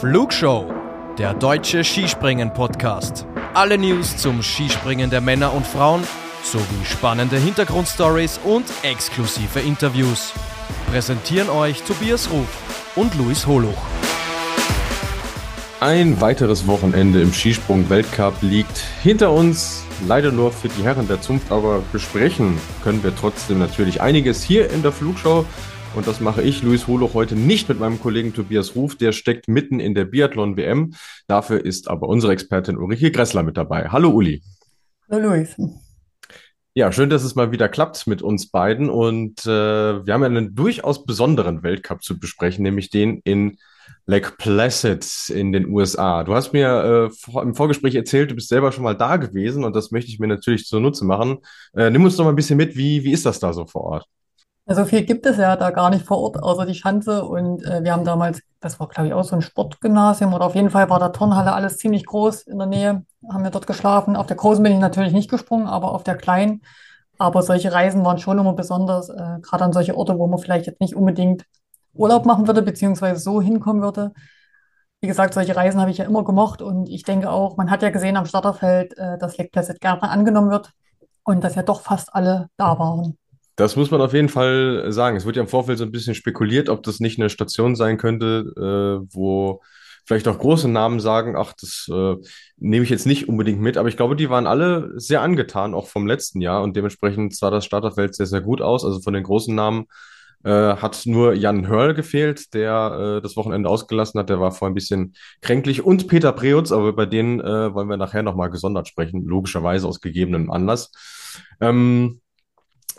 Flugshow, der deutsche Skispringen-Podcast. Alle News zum Skispringen der Männer und Frauen sowie spannende Hintergrundstories und exklusive Interviews. Präsentieren euch Tobias Ruf und Luis Holuch. Ein weiteres Wochenende im Skisprung-Weltcup liegt hinter uns. Leider nur für die Herren der Zunft, aber besprechen können wir trotzdem natürlich einiges hier in der Flugshow. Und das mache ich, Luis Holoch, heute nicht mit meinem Kollegen Tobias Ruf. Der steckt mitten in der Biathlon-WM. Dafür ist aber unsere Expertin Ulrike Gressler mit dabei. Hallo Uli. Hallo Luis. Ja, schön, dass es mal wieder klappt mit uns beiden. Und äh, wir haben ja einen durchaus besonderen Weltcup zu besprechen, nämlich den in Lake Placid in den USA. Du hast mir äh, im Vorgespräch erzählt, du bist selber schon mal da gewesen und das möchte ich mir natürlich zunutze machen. Äh, nimm uns doch mal ein bisschen mit, wie, wie ist das da so vor Ort? Also viel gibt es ja da gar nicht vor Ort, außer die Schanze. Und äh, wir haben damals, das war glaube ich auch so ein Sportgymnasium oder auf jeden Fall war da Turnhalle alles ziemlich groß in der Nähe. Haben wir dort geschlafen. Auf der großen bin ich natürlich nicht gesprungen, aber auf der kleinen. Aber solche Reisen waren schon immer besonders, äh, gerade an solche Orte, wo man vielleicht jetzt nicht unbedingt Urlaub machen würde, beziehungsweise so hinkommen würde. Wie gesagt, solche Reisen habe ich ja immer gemocht und ich denke auch, man hat ja gesehen am Starterfeld, äh, dass Lake Placid gerne angenommen wird und dass ja doch fast alle da waren. Das muss man auf jeden Fall sagen. Es wird ja im Vorfeld so ein bisschen spekuliert, ob das nicht eine Station sein könnte, äh, wo vielleicht auch große Namen sagen, ach, das äh, nehme ich jetzt nicht unbedingt mit. Aber ich glaube, die waren alle sehr angetan, auch vom letzten Jahr. Und dementsprechend sah das Starterfeld sehr, sehr gut aus. Also von den großen Namen äh, hat nur Jan Hörl gefehlt, der äh, das Wochenende ausgelassen hat. Der war vorher ein bisschen kränklich. Und Peter Preutz, aber bei denen äh, wollen wir nachher nochmal gesondert sprechen, logischerweise aus gegebenem Anlass. Ähm,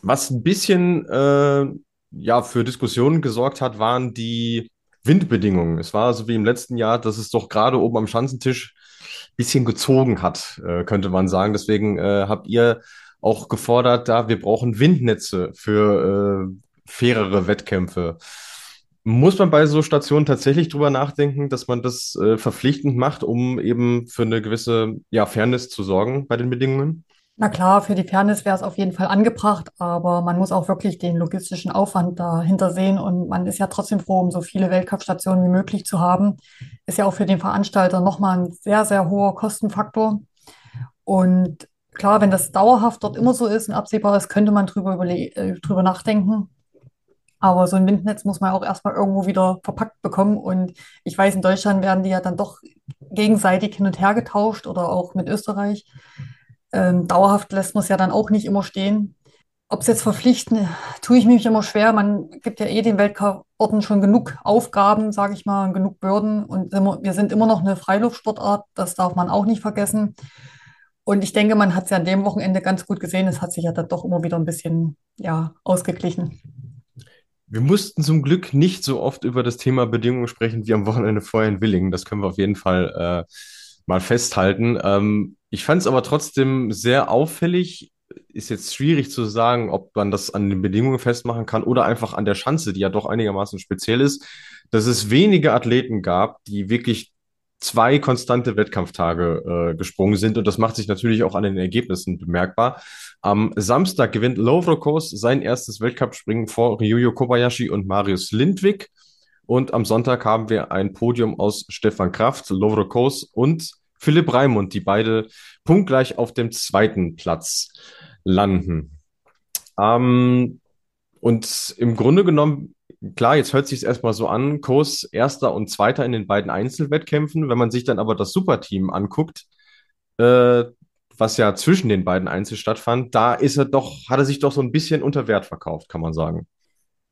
was ein bisschen äh, ja, für Diskussionen gesorgt hat, waren die Windbedingungen. Es war so wie im letzten Jahr, dass es doch gerade oben am Schanzentisch ein bisschen gezogen hat, äh, könnte man sagen. Deswegen äh, habt ihr auch gefordert, da wir brauchen Windnetze für äh, fairere Wettkämpfe. Muss man bei so Stationen tatsächlich drüber nachdenken, dass man das äh, verpflichtend macht, um eben für eine gewisse ja, Fairness zu sorgen bei den Bedingungen? Na klar, für die Fairness wäre es auf jeden Fall angebracht, aber man muss auch wirklich den logistischen Aufwand dahinter sehen und man ist ja trotzdem froh, um so viele Weltcup-Stationen wie möglich zu haben. Ist ja auch für den Veranstalter nochmal ein sehr, sehr hoher Kostenfaktor. Und klar, wenn das dauerhaft dort immer so ist und absehbar ist, könnte man drüber, äh, drüber nachdenken. Aber so ein Windnetz muss man auch erstmal irgendwo wieder verpackt bekommen. Und ich weiß, in Deutschland werden die ja dann doch gegenseitig hin und her getauscht oder auch mit Österreich. Ähm, dauerhaft lässt man es ja dann auch nicht immer stehen. Ob es jetzt verpflichten, tue ich mich immer schwer. Man gibt ja eh den Weltcup-Orten schon genug Aufgaben, sage ich mal, genug Bürden. Und wir sind immer noch eine Freiluftsportart, das darf man auch nicht vergessen. Und ich denke, man hat es ja an dem Wochenende ganz gut gesehen. Es hat sich ja dann doch immer wieder ein bisschen ja, ausgeglichen. Wir mussten zum Glück nicht so oft über das Thema Bedingungen sprechen wie am Wochenende vorher in Willingen. Das können wir auf jeden Fall äh, mal festhalten. Ähm, ich fand es aber trotzdem sehr auffällig. Ist jetzt schwierig zu sagen, ob man das an den Bedingungen festmachen kann oder einfach an der Schanze, die ja doch einigermaßen speziell ist, dass es wenige Athleten gab, die wirklich zwei konstante Wettkampftage äh, gesprungen sind und das macht sich natürlich auch an den Ergebnissen bemerkbar. Am Samstag gewinnt Lovrokos sein erstes Weltcup-Springen vor Ryuyo Kobayashi und Marius Lindwig. Und am Sonntag haben wir ein Podium aus Stefan Kraft, Lovrokos und Philipp Raimund, die beide punktgleich auf dem zweiten Platz landen. Ähm, und im Grunde genommen, klar, jetzt hört sich es erstmal so an, Kurs erster und zweiter in den beiden Einzelwettkämpfen. Wenn man sich dann aber das Superteam anguckt, äh, was ja zwischen den beiden Einzel stattfand, da ist er doch, hat er sich doch so ein bisschen unter Wert verkauft, kann man sagen.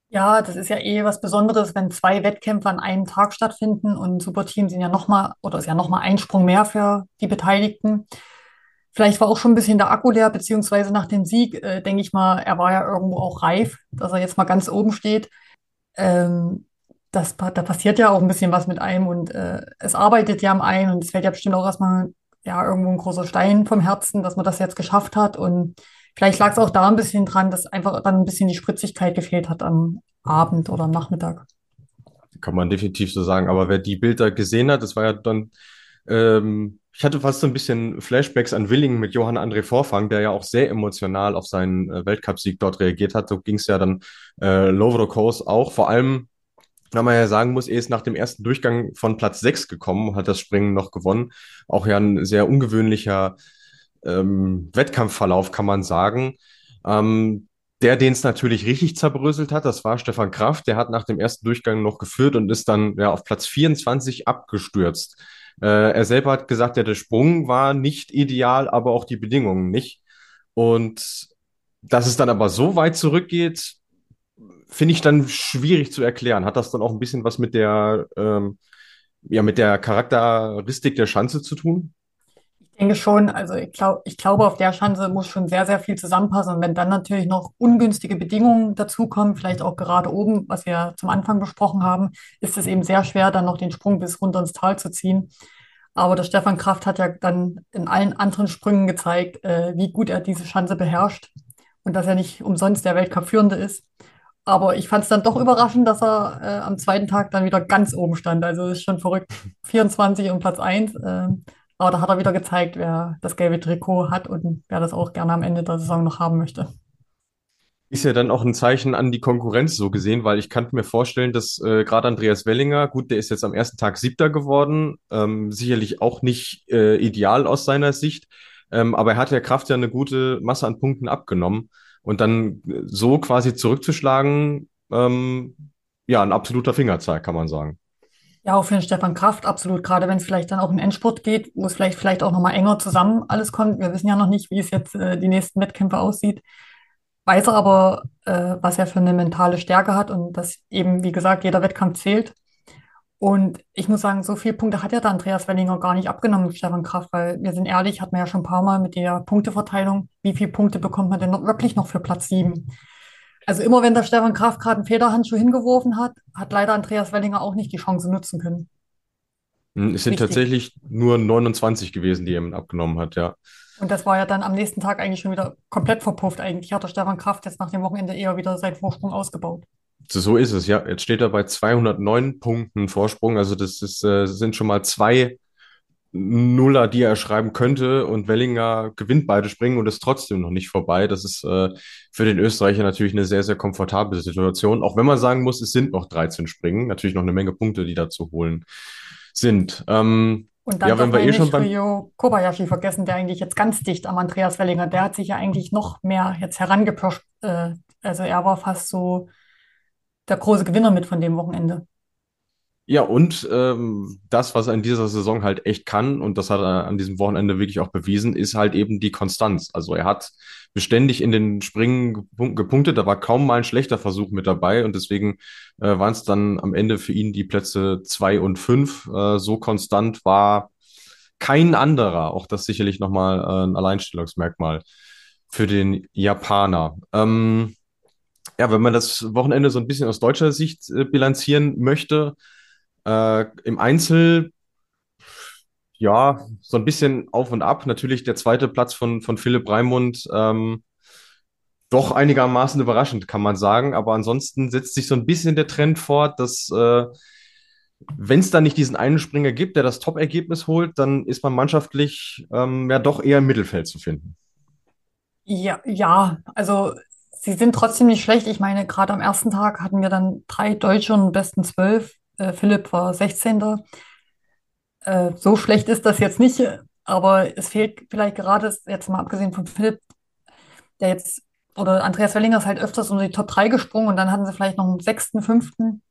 Ja, das ist ja eh was Besonderes, wenn zwei Wettkämpfe an einem Tag stattfinden und Superteam sind ja nochmal, oder ist ja nochmal ein Sprung mehr für die Beteiligten. Vielleicht war auch schon ein bisschen der Akku leer, beziehungsweise nach dem Sieg, äh, denke ich mal, er war ja irgendwo auch reif, dass er jetzt mal ganz oben steht. Ähm, das, da passiert ja auch ein bisschen was mit einem und äh, es arbeitet ja am einen und es fällt ja bestimmt auch erstmal ja irgendwo ein großer Stein vom Herzen, dass man das jetzt geschafft hat und Vielleicht lag es auch da ein bisschen dran, dass einfach dann ein bisschen die Spritzigkeit gefehlt hat am Abend oder Nachmittag. Kann man definitiv so sagen. Aber wer die Bilder gesehen hat, das war ja dann, ähm, ich hatte fast so ein bisschen Flashbacks an Willingen mit Johann André Vorfang, der ja auch sehr emotional auf seinen äh, Weltcupsieg dort reagiert hat. So ging es ja dann äh, Lovro Coast auch. Vor allem weil man ja sagen muss, er ist nach dem ersten Durchgang von Platz 6 gekommen, hat das Springen noch gewonnen. Auch ja ein sehr ungewöhnlicher ähm, Wettkampfverlauf, kann man sagen. Ähm, der, den es natürlich richtig zerbröselt hat, das war Stefan Kraft. Der hat nach dem ersten Durchgang noch geführt und ist dann ja auf Platz 24 abgestürzt. Äh, er selber hat gesagt, ja, der Sprung war nicht ideal, aber auch die Bedingungen nicht. Und dass es dann aber so weit zurückgeht, finde ich dann schwierig zu erklären. Hat das dann auch ein bisschen was mit der, ähm, ja, mit der Charakteristik der Schanze zu tun? Ich denke schon, also ich glaube, ich glaube, auf der Schanze muss schon sehr, sehr viel zusammenpassen. Und wenn dann natürlich noch ungünstige Bedingungen dazukommen, vielleicht auch gerade oben, was wir zum Anfang besprochen haben, ist es eben sehr schwer, dann noch den Sprung bis runter ins Tal zu ziehen. Aber der Stefan Kraft hat ja dann in allen anderen Sprüngen gezeigt, äh, wie gut er diese Schanze beherrscht und dass er nicht umsonst der Weltcup-Führende ist. Aber ich fand es dann doch überraschend, dass er äh, am zweiten Tag dann wieder ganz oben stand. Also ist schon verrückt. 24 und Platz 1. Äh, aber da hat er wieder gezeigt, wer das gelbe Trikot hat und wer das auch gerne am Ende der Saison noch haben möchte. Ist ja dann auch ein Zeichen an die Konkurrenz so gesehen, weil ich kann mir vorstellen, dass äh, gerade Andreas Wellinger, gut, der ist jetzt am ersten Tag Siebter geworden, ähm, sicherlich auch nicht äh, ideal aus seiner Sicht, ähm, aber er hat der Kraft ja eine gute Masse an Punkten abgenommen und dann so quasi zurückzuschlagen, ähm, ja, ein absoluter Fingerzeig, kann man sagen. Ja, auch für den Stefan Kraft absolut, gerade wenn es vielleicht dann auch in Endspurt geht, wo es vielleicht, vielleicht auch nochmal enger zusammen alles kommt. Wir wissen ja noch nicht, wie es jetzt äh, die nächsten Wettkämpfe aussieht. Weiß er aber, äh, was er für eine mentale Stärke hat und dass eben, wie gesagt, jeder Wettkampf zählt. Und ich muss sagen, so viele Punkte hat ja der Andreas Wellinger gar nicht abgenommen mit Stefan Kraft, weil wir sind ehrlich, hat man ja schon ein paar Mal mit der Punkteverteilung, wie viele Punkte bekommt man denn noch, wirklich noch für Platz sieben? Also immer wenn der Stefan Kraft gerade einen Federhandschuh hingeworfen hat, hat leider Andreas Wellinger auch nicht die Chance nutzen können. Hm, es sind Richtig. tatsächlich nur 29 gewesen, die er ihm abgenommen hat, ja. Und das war ja dann am nächsten Tag eigentlich schon wieder komplett verpufft. Eigentlich hat der Stefan Kraft jetzt nach dem Wochenende eher wieder seinen Vorsprung ausgebaut. So ist es, ja. Jetzt steht er bei 209 Punkten Vorsprung. Also das ist, äh, sind schon mal zwei Nuller, die er schreiben könnte. Und Wellinger gewinnt beide Springen und ist trotzdem noch nicht vorbei. Das ist äh, für den Österreicher natürlich eine sehr, sehr komfortable Situation. Auch wenn man sagen muss, es sind noch 13 Springen. Natürlich noch eine Menge Punkte, die da zu holen sind. Ähm, Und dann ja, wenn wir eh schon beim Ryo Kobayashi vergessen, der eigentlich jetzt ganz dicht am Andreas Wellinger, der hat sich ja eigentlich noch mehr jetzt herangepirscht. Äh, also er war fast so der große Gewinner mit von dem Wochenende. Ja, und ähm, das, was er in dieser Saison halt echt kann, und das hat er an diesem Wochenende wirklich auch bewiesen, ist halt eben die Konstanz. Also er hat beständig in den Springen gepunk- gepunktet, da war kaum mal ein schlechter Versuch mit dabei und deswegen äh, waren es dann am Ende für ihn die Plätze zwei und fünf. Äh, so konstant war kein anderer. Auch das sicherlich nochmal äh, ein Alleinstellungsmerkmal für den Japaner. Ähm, ja, wenn man das Wochenende so ein bisschen aus deutscher Sicht äh, bilanzieren möchte, äh, im Einzel, ja, so ein bisschen auf und ab. Natürlich der zweite Platz von, von Philipp Raimund, ähm, doch einigermaßen überraschend, kann man sagen. Aber ansonsten setzt sich so ein bisschen der Trend fort, dass äh, wenn es dann nicht diesen einen Springer gibt, der das Top-Ergebnis holt, dann ist man mannschaftlich ähm, ja doch eher im Mittelfeld zu finden. Ja, ja, also sie sind trotzdem nicht schlecht. Ich meine, gerade am ersten Tag hatten wir dann drei Deutsche und besten zwölf. Äh, Philipp war 16. Äh, so schlecht ist das jetzt nicht, aber es fehlt vielleicht gerade, jetzt mal abgesehen von Philipp, der jetzt, oder Andreas Wellinger ist halt öfters unter die Top 3 gesprungen und dann hatten sie vielleicht noch einen sechsten, fünften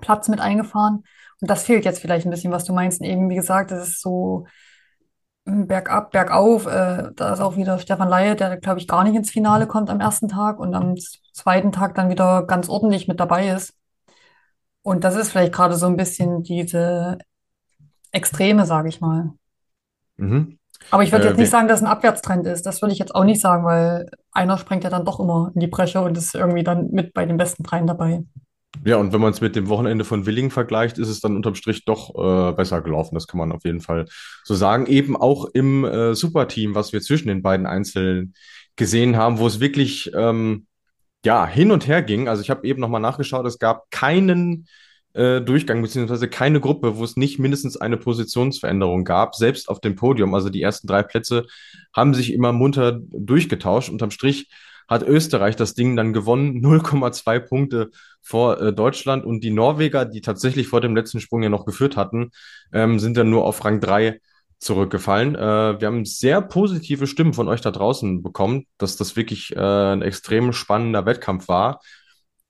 Platz mit eingefahren. Und das fehlt jetzt vielleicht ein bisschen, was du meinst. Und eben, wie gesagt, es ist so mm, bergab, bergauf. Äh, da ist auch wieder Stefan Laie, der, glaube ich, gar nicht ins Finale kommt am ersten Tag und am zweiten Tag dann wieder ganz ordentlich mit dabei ist. Und das ist vielleicht gerade so ein bisschen diese Extreme, sage ich mal. Mhm. Aber ich würde Äh, jetzt nicht sagen, dass ein Abwärtstrend ist. Das würde ich jetzt auch nicht sagen, weil einer springt ja dann doch immer in die Bresche und ist irgendwie dann mit bei den besten dreien dabei. ja, und wenn man es mit dem Wochenende von Willingen vergleicht, ist es dann unterm Strich doch äh, besser gelaufen. Das kann man auf jeden Fall so sagen. Eben auch im äh, Superteam, was wir zwischen den beiden Einzelnen gesehen haben, wo es wirklich ähm, ja, hin und her ging. Also ich habe eben nochmal nachgeschaut, es gab keinen äh, Durchgang, beziehungsweise keine Gruppe, wo es nicht mindestens eine Positionsveränderung gab, selbst auf dem Podium. Also die ersten drei Plätze haben sich immer munter durchgetauscht. Unterm Strich hat Österreich das Ding dann gewonnen, 0,2 Punkte vor äh, Deutschland und die Norweger, die tatsächlich vor dem letzten Sprung ja noch geführt hatten, ähm, sind dann nur auf Rang 3 zurückgefallen. Äh, wir haben sehr positive Stimmen von euch da draußen bekommen, dass das wirklich äh, ein extrem spannender Wettkampf war.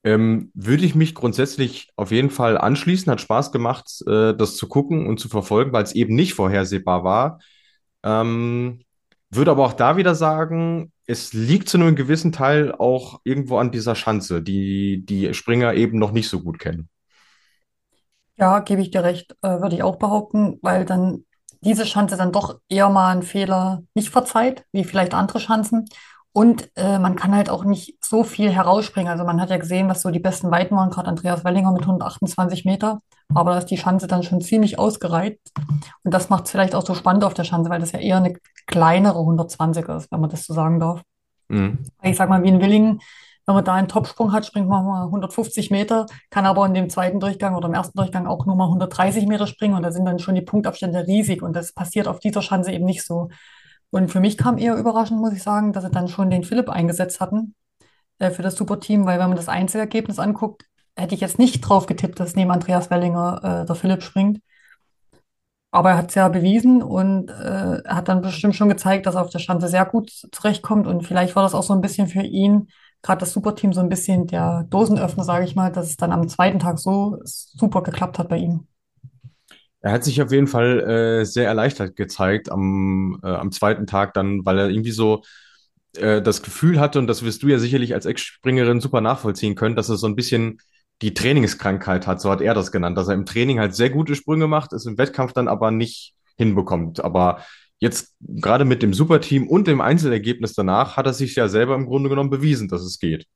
Ähm, würde ich mich grundsätzlich auf jeden Fall anschließen. Hat Spaß gemacht, äh, das zu gucken und zu verfolgen, weil es eben nicht vorhersehbar war. Ähm, würde aber auch da wieder sagen, es liegt zu einem gewissen Teil auch irgendwo an dieser Schanze, die die Springer eben noch nicht so gut kennen. Ja, gebe ich dir recht, äh, würde ich auch behaupten, weil dann diese Schanze dann doch eher mal einen Fehler nicht verzeiht, wie vielleicht andere Schanzen. Und äh, man kann halt auch nicht so viel herausspringen. Also man hat ja gesehen, was so die besten Weiten waren, gerade Andreas Wellinger mit 128 Meter. Aber da ist die Schanze dann schon ziemlich ausgereizt. Und das macht es vielleicht auch so spannend auf der Schanze, weil das ja eher eine kleinere 120er ist, wenn man das so sagen darf. Mhm. Ich sag mal, wie in Willingen, wenn man da einen Topsprung hat, springt man mal 150 Meter, kann aber in dem zweiten Durchgang oder im ersten Durchgang auch nur mal 130 Meter springen und da sind dann schon die Punktabstände riesig und das passiert auf dieser Schanze eben nicht so. Und für mich kam eher überraschend, muss ich sagen, dass sie dann schon den Philipp eingesetzt hatten äh, für das Superteam, weil wenn man das Einzelergebnis anguckt, hätte ich jetzt nicht drauf getippt, dass neben Andreas Wellinger äh, der Philipp springt. Aber er hat es ja bewiesen und äh, hat dann bestimmt schon gezeigt, dass er auf der Schanze sehr gut zurechtkommt. Und vielleicht war das auch so ein bisschen für ihn, gerade das Superteam, so ein bisschen der Dosenöffner, sage ich mal, dass es dann am zweiten Tag so super geklappt hat bei ihm. Er hat sich auf jeden Fall äh, sehr erleichtert gezeigt am, äh, am zweiten Tag dann, weil er irgendwie so äh, das Gefühl hatte, und das wirst du ja sicherlich als Ex-Springerin super nachvollziehen können, dass er so ein bisschen die Trainingskrankheit hat, so hat er das genannt, dass er im Training halt sehr gute Sprünge macht, es im Wettkampf dann aber nicht hinbekommt. Aber jetzt gerade mit dem Superteam und dem Einzelergebnis danach hat er sich ja selber im Grunde genommen bewiesen, dass es geht.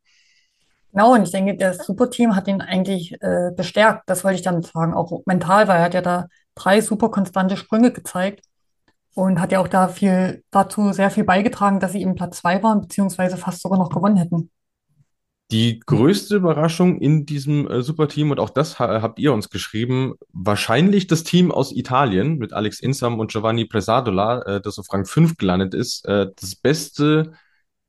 Genau, und ich denke, das Superteam hat ihn eigentlich äh, bestärkt. Das wollte ich dann sagen, auch mental, weil er hat ja da drei super konstante Sprünge gezeigt und hat ja auch da viel dazu sehr viel beigetragen, dass sie eben Platz zwei waren, beziehungsweise fast sogar noch gewonnen hätten. Die größte Überraschung in diesem äh, Superteam, und auch das ha habt ihr uns geschrieben, wahrscheinlich das Team aus Italien mit Alex Insam und Giovanni Presadola, äh, das auf Rang 5 gelandet ist. Äh, das beste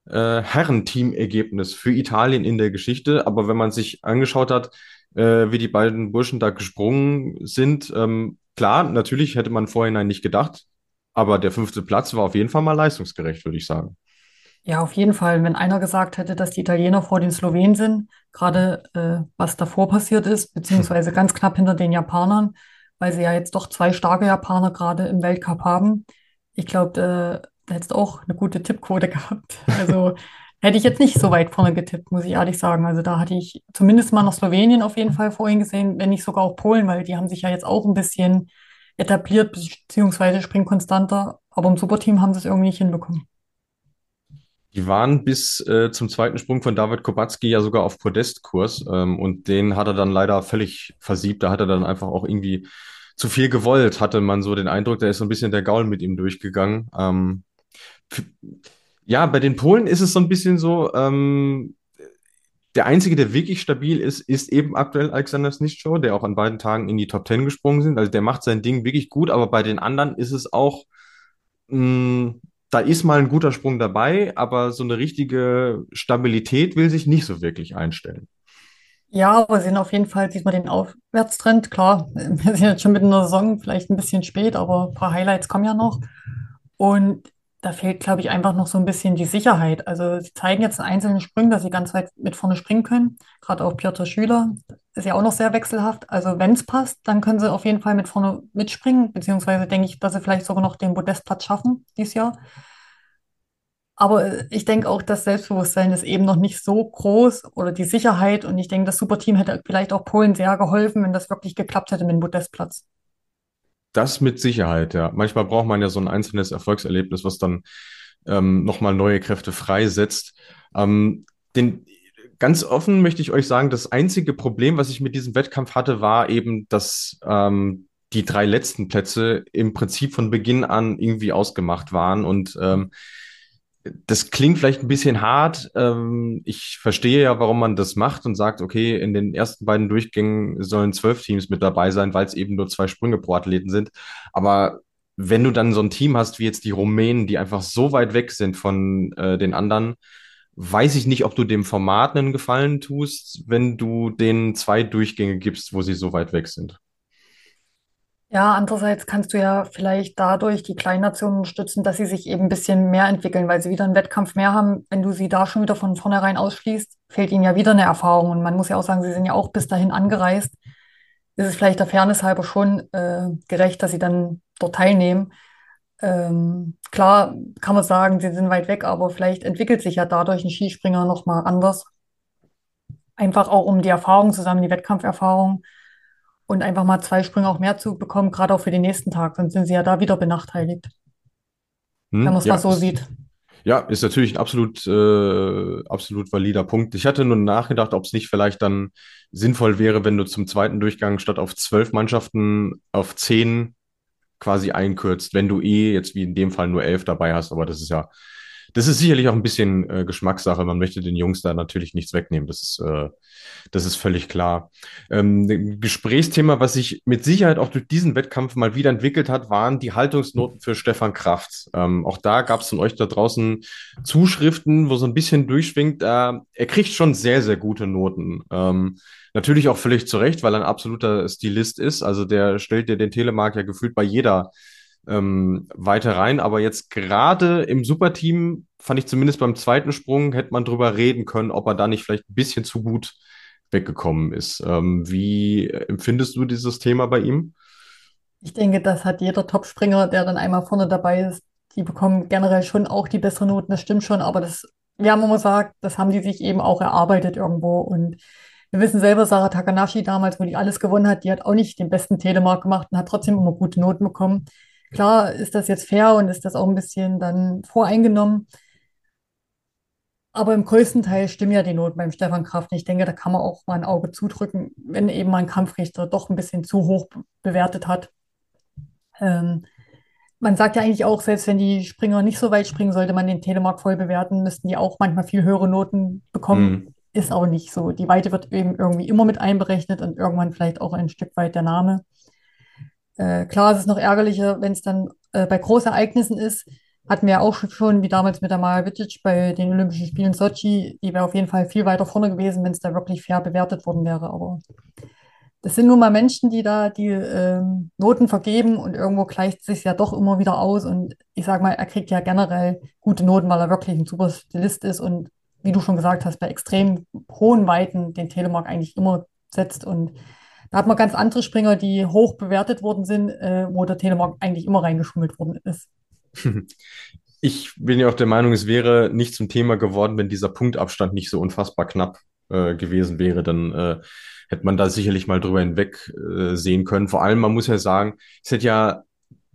äh, Herrenteam-Ergebnis für Italien in der Geschichte. Aber wenn man sich angeschaut hat, äh, wie die beiden Burschen da gesprungen sind, ähm, klar, natürlich hätte man vorhinein nicht gedacht, aber der fünfte Platz war auf jeden Fall mal leistungsgerecht, würde ich sagen. Ja, auf jeden Fall. Wenn einer gesagt hätte, dass die Italiener vor den Slowenen sind, gerade äh, was davor passiert ist, beziehungsweise ganz knapp hinter den Japanern, weil sie ja jetzt doch zwei starke Japaner gerade im Weltcup haben. Ich glaube, äh, da hättest du auch eine gute Tippquote gehabt. Also hätte ich jetzt nicht so weit vorne getippt, muss ich ehrlich sagen. Also da hatte ich zumindest mal noch Slowenien auf jeden Fall vorhin gesehen, wenn nicht sogar auch Polen, weil die haben sich ja jetzt auch ein bisschen etabliert, beziehungsweise springen konstanter. Aber im Superteam haben sie es irgendwie nicht hinbekommen. Die waren bis äh, zum zweiten Sprung von David Kubacki ja sogar auf Podestkurs ähm, und den hat er dann leider völlig versiebt. Da hat er dann einfach auch irgendwie zu viel gewollt, hatte man so den Eindruck, da ist so ein bisschen der Gaul mit ihm durchgegangen. Ähm, ja, bei den Polen ist es so ein bisschen so, ähm, der Einzige, der wirklich stabil ist, ist eben aktuell Alexander Snitschow, der auch an beiden Tagen in die Top Ten gesprungen sind. Also der macht sein Ding wirklich gut, aber bei den anderen ist es auch, mh, mm, da ist mal ein guter Sprung dabei, aber so eine richtige Stabilität will sich nicht so wirklich einstellen. Ja, aber sind auf jeden Fall, sieht man den Aufwärtstrend. Klar, wir sind jetzt schon mitten in der Saison, vielleicht ein bisschen spät, aber ein paar Highlights kommen ja noch. Und da fehlt, glaube ich, einfach noch so ein bisschen die Sicherheit. Also sie zeigen jetzt in einzelnen Sprüngen, dass sie ganz weit mit vorne springen können. Gerade auch Piotr Schüler ist ja auch noch sehr wechselhaft. Also wenn es passt, dann können sie auf jeden Fall mit vorne mitspringen. Beziehungsweise denke ich, dass sie vielleicht sogar noch den Podestplatz schaffen dieses Jahr. Aber ich denke auch, das Selbstbewusstsein ist eben noch nicht so groß oder die Sicherheit. Und ich denke, das Superteam hätte vielleicht auch Polen sehr geholfen, wenn das wirklich geklappt hätte mit dem Podestplatz. Das mit Sicherheit, ja. Manchmal braucht man ja so ein einzelnes Erfolgserlebnis, was dann ähm, nochmal neue Kräfte freisetzt. Ähm, den, ganz offen möchte ich euch sagen, das einzige Problem, was ich mit diesem Wettkampf hatte, war eben, dass ähm, die drei letzten Plätze im Prinzip von Beginn an irgendwie ausgemacht waren und ähm, das klingt vielleicht ein bisschen hart. Ähm, ich verstehe ja, warum man das macht und sagt, okay, in den ersten beiden Durchgängen sollen zwölf Teams mit dabei sein, weil es eben nur zwei Sprünge pro Athleten sind. Aber wenn du dann so ein Team hast wie jetzt die Rumänen, die einfach so weit weg sind von äh, den anderen, weiß ich nicht, ob du dem Format einen Gefallen tust, wenn du denen zwei Durchgänge gibst, wo sie so weit weg sind. Ja, andererseits kannst du ja vielleicht dadurch die Kleinnationen unterstützen, dass sie sich eben ein bisschen mehr entwickeln, weil sie wieder einen Wettkampf mehr haben. Wenn du sie da schon wieder von vornherein ausschließt, fehlt ihnen ja wieder eine Erfahrung. Und man muss ja auch sagen, sie sind ja auch bis dahin angereist. Ist es vielleicht der Fairness halber schon äh, gerecht, dass sie dann dort teilnehmen. Ähm, klar kann man sagen, sie sind weit weg, aber vielleicht entwickelt sich ja dadurch ein Skispringer nochmal anders. Einfach auch um die Erfahrung zusammen, die Wettkampferfahrung und einfach mal zwei Sprünge auch mehr zu bekommen, gerade auch für den nächsten Tag. Sonst sind sie ja da wieder benachteiligt, wenn man Hm, es ja, mal so ist, sieht. ja, ist natürlich ein absolut, äh, absolut valider Punkt. Ich hatte nur nachgedacht, ob es nicht vielleicht dann sinnvoll wäre, wenn du zum zweiten Durchgang statt auf zwölf Mannschaften auf zehn quasi einkürzt, wenn du eh jetzt wie in dem Fall nur elf dabei hast. Aber das ist ja, das ist sicherlich auch ein bisschen äh, Geschmackssache. Man möchte den Jungs da natürlich nichts wegnehmen. Das ist, äh, das ist völlig klar. Ähm, ein Gesprächsthema, was sich mit Sicherheit auch durch diesen Wettkampf mal wieder entwickelt hat, waren die Haltungsnoten für Stefan Kraft. Ähm, auch da gab es von euch da draußen Zuschriften, wo so ein bisschen durchschwingt. Äh, er kriegt schon sehr, sehr gute Noten. Ähm, natürlich auch völlig zu Recht, weil er ein absoluter Stilist ist. Also der stellt dir den Telemark ja gefühlt bei jeder ähm, weiter rein. Aber jetzt gerade im Superteam fand ich zumindest beim zweiten Sprung, hätte man drüber reden können, ob er da nicht vielleicht ein bisschen zu gut weggekommen ist. Ähm, wie empfindest du dieses Thema bei ihm? Ich denke, das hat jeder Topspringer, der dann einmal vorne dabei ist. Die bekommen generell schon auch die besseren Noten, das stimmt schon, aber das, wir haben immer gesagt, das haben die sich eben auch erarbeitet irgendwo. Und wir wissen selber, Sarah Takanashi damals, wo die alles gewonnen hat, die hat auch nicht den besten Telemark gemacht und hat trotzdem immer gute Noten bekommen. Klar ist das jetzt fair und ist das auch ein bisschen dann voreingenommen. Aber im größten Teil stimmen ja die Noten beim Stefan Kraft. Ich denke, da kann man auch mal ein Auge zudrücken, wenn eben mal ein Kampfrichter doch ein bisschen zu hoch bewertet hat. Ähm, man sagt ja eigentlich auch, selbst wenn die Springer nicht so weit springen, sollte man den Telemark voll bewerten, müssten die auch manchmal viel höhere Noten bekommen. Hm. Ist auch nicht so. Die Weite wird eben irgendwie immer mit einberechnet und irgendwann vielleicht auch ein Stück weit der Name. Äh, klar, es ist noch ärgerlicher, wenn es dann äh, bei Großereignissen ist. Hatten wir ja auch schon, wie damals mit der Maja Vitic bei den Olympischen Spielen Sochi. Die wäre auf jeden Fall viel weiter vorne gewesen, wenn es da wirklich fair bewertet worden wäre. Aber das sind nun mal Menschen, die da die ähm, Noten vergeben und irgendwo gleicht es sich ja doch immer wieder aus. Und ich sage mal, er kriegt ja generell gute Noten, weil er wirklich ein super Stilist ist und wie du schon gesagt hast, bei extrem hohen Weiten den Telemark eigentlich immer setzt. Und da hat man ganz andere Springer, die hoch bewertet worden sind, äh, wo der Telemark eigentlich immer reingeschummelt worden ist. Ich bin ja auch der Meinung, es wäre nicht zum Thema geworden, wenn dieser Punktabstand nicht so unfassbar knapp äh, gewesen wäre. Dann äh, hätte man da sicherlich mal drüber hinweg äh, sehen können. Vor allem, man muss ja sagen, es hätte ja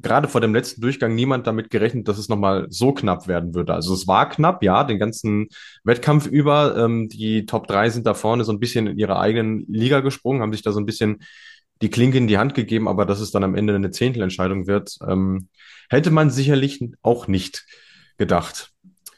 gerade vor dem letzten Durchgang niemand damit gerechnet, dass es nochmal so knapp werden würde. Also es war knapp, ja, den ganzen Wettkampf über. Ähm, die Top 3 sind da vorne so ein bisschen in ihrer eigenen Liga gesprungen, haben sich da so ein bisschen die Klinke in die Hand gegeben, aber dass es dann am Ende eine Zehntelentscheidung wird, ähm, hätte man sicherlich auch nicht gedacht.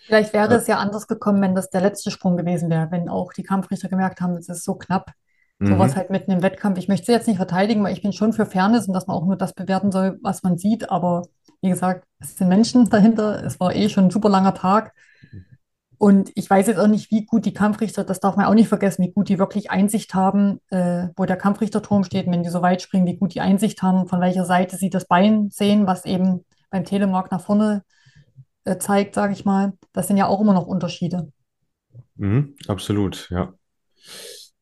Vielleicht wäre Äh, es ja anders gekommen, wenn das der letzte Sprung gewesen wäre, wenn auch die Kampfrichter gemerkt haben, es ist so knapp. Sowas mhm. halt mitten im Wettkampf. Ich möchte sie jetzt nicht verteidigen, weil ich bin schon für Fairness und dass man auch nur das bewerten soll, was man sieht. Aber wie gesagt, es sind Menschen dahinter. Es war eh schon ein super langer Tag. Und ich weiß jetzt auch nicht, wie gut die Kampfrichter, das darf man auch nicht vergessen, wie gut die wirklich Einsicht haben, äh, wo der Kampfrichterturm steht, wenn die so weit springen, wie gut die Einsicht haben, von welcher Seite sie das Bein sehen, was eben beim Telemark nach vorne äh, zeigt, sage ich mal. Das sind ja auch immer noch Unterschiede. Mhm, absolut, ja.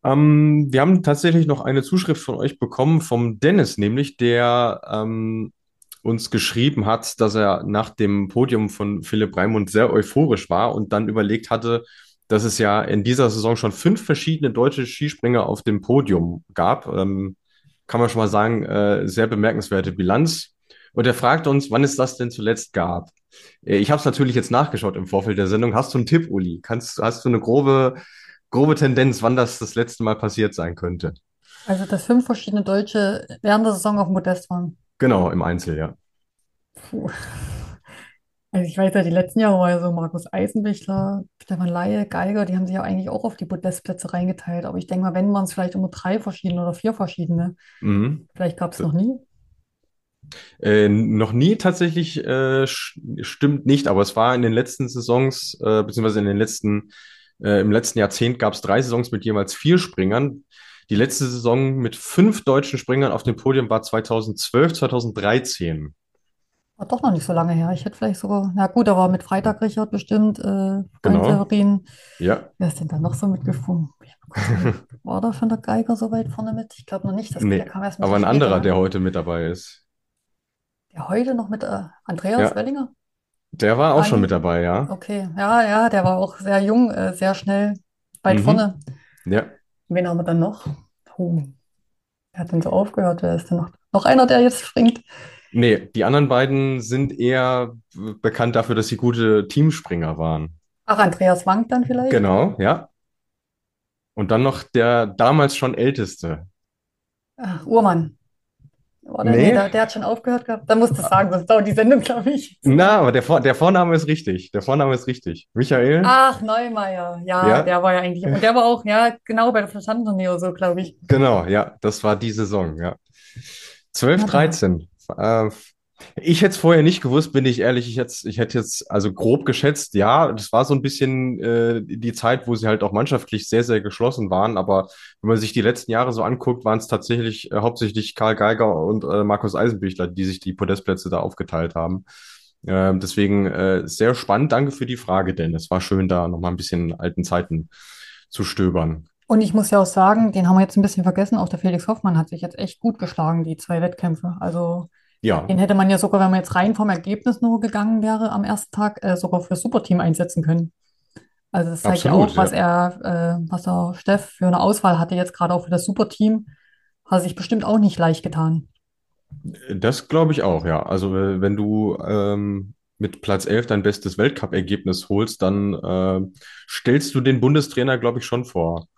Ähm, wir haben tatsächlich noch eine Zuschrift von euch bekommen, vom Dennis, nämlich, der ähm, uns geschrieben hat, dass er nach dem Podium von Philipp Raimund sehr euphorisch war und dann überlegt hatte, dass es ja in dieser Saison schon fünf verschiedene deutsche Skispringer auf dem Podium gab. Ähm, kann man schon mal sagen, äh, sehr bemerkenswerte Bilanz. Und er fragt uns, wann es das denn zuletzt gab. Äh, Ich habe es natürlich jetzt nachgeschaut im Vorfeld der Sendung. Hast du einen Tipp, Uli? Kannst, hast du eine grobe, grobe Tendenz, wann das das letzte Mal passiert sein könnte? Also, dass fünf verschiedene Deutsche während der Saison auf dem Podest waren. Genau, im Einzel, ja. Puh. Also ich weiß ja, die letzten Jahre war ja so Markus Eisenbichler, Stefan Laie, Geiger, die haben sich ja eigentlich auch auf die Podestplätze reingeteilt. Aber ich denke mal, wenn waren es vielleicht immer drei verschiedene oder vier verschiedene. Mhm. Vielleicht gab es noch nie. Äh, noch nie tatsächlich äh, stimmt nicht, aber es war in den letzten Saisons, äh, beziehungsweise in den letzten Äh, Im letzten Jahrzehnt gab es drei Saisons mit jeweils vier Springern. Die letzte Saison mit fünf deutschen Springern auf dem Podium war 2012, 2013. War doch noch nicht so lange her. Ich hätte vielleicht sogar, na gut, aber mit Freitag Richard bestimmt, äh, Genau. Severin. Ja, Wer ist denn da noch so überlegt, War da schon der Geiger so weit vorne mit? Ich glaube noch nicht. Das, nee, der kam erst aber ein bisschen anderer, später. der heute mit dabei ist. Der heute noch mit äh, Andreas Ja, Wellinger? Der war auch schon mit dabei, ja. Okay, ja, ja, der war auch sehr jung, äh, sehr schnell, weit Mhm. vorne. Ja. Wen haben wir dann noch? Oh, wer hat denn so aufgehört? Wer ist denn noch? Noch einer, der jetzt springt? Nee, die anderen beiden sind eher bekannt dafür, dass sie gute Teamspringer waren. Ach, Andreas Wank dann vielleicht? Genau, ja. Und dann noch der damals schon älteste. Ach, Uhrmann. Oder? Nee, Nee, der, der hat schon aufgehört gehabt. Da musst du sagen, sonst dauert die Sendung, glaube ich. na, aber der, Vor der Vorname ist richtig. Der Vorname ist richtig. Michael? Ach, Neumeier. Ja, Ja, der war ja eigentlich. Und der war auch, ja, genau bei der Verstandtournee oder so, glaube ich. genau, ja, das war die Saison, ja. 12, Na da. 13. Äh, ich hätte es vorher nicht gewusst, bin ich ehrlich. Ich hätte, ich hätte jetzt also grob geschätzt, ja, das war so ein bisschen äh, die Zeit, wo sie halt auch mannschaftlich sehr, sehr geschlossen waren. Aber wenn man sich die letzten Jahre so anguckt, waren es tatsächlich äh, hauptsächlich Karl Geiger und äh, Markus Eisenbichler, die sich die Podestplätze da aufgeteilt haben. Ähm, deswegen äh, sehr spannend. Danke für die Frage, denn es war schön, da nochmal ein bisschen alten Zeiten zu stöbern. Und ich muss ja auch sagen, den haben wir jetzt ein bisschen vergessen. Auch der Felix Hoffmann hat sich jetzt echt gut geschlagen, die zwei Wettkämpfe. Also Ja, den hätte man ja sogar, wenn man jetzt rein vom Ergebnis nur gegangen wäre am ersten Tag, äh, sogar für Superteam einsetzen können. Also das zeigt ja absolut, auch, was ja. er, äh, was er Steff für eine Auswahl hatte, jetzt gerade auch für das Superteam. Hat er sich bestimmt auch nicht leicht getan. Das glaube ich auch, ja. Also äh, wenn du ähm, mit Platz 11 dein bestes Weltcup-Ergebnis holst, dann äh, stellst du den Bundestrainer, glaube ich, schon vor,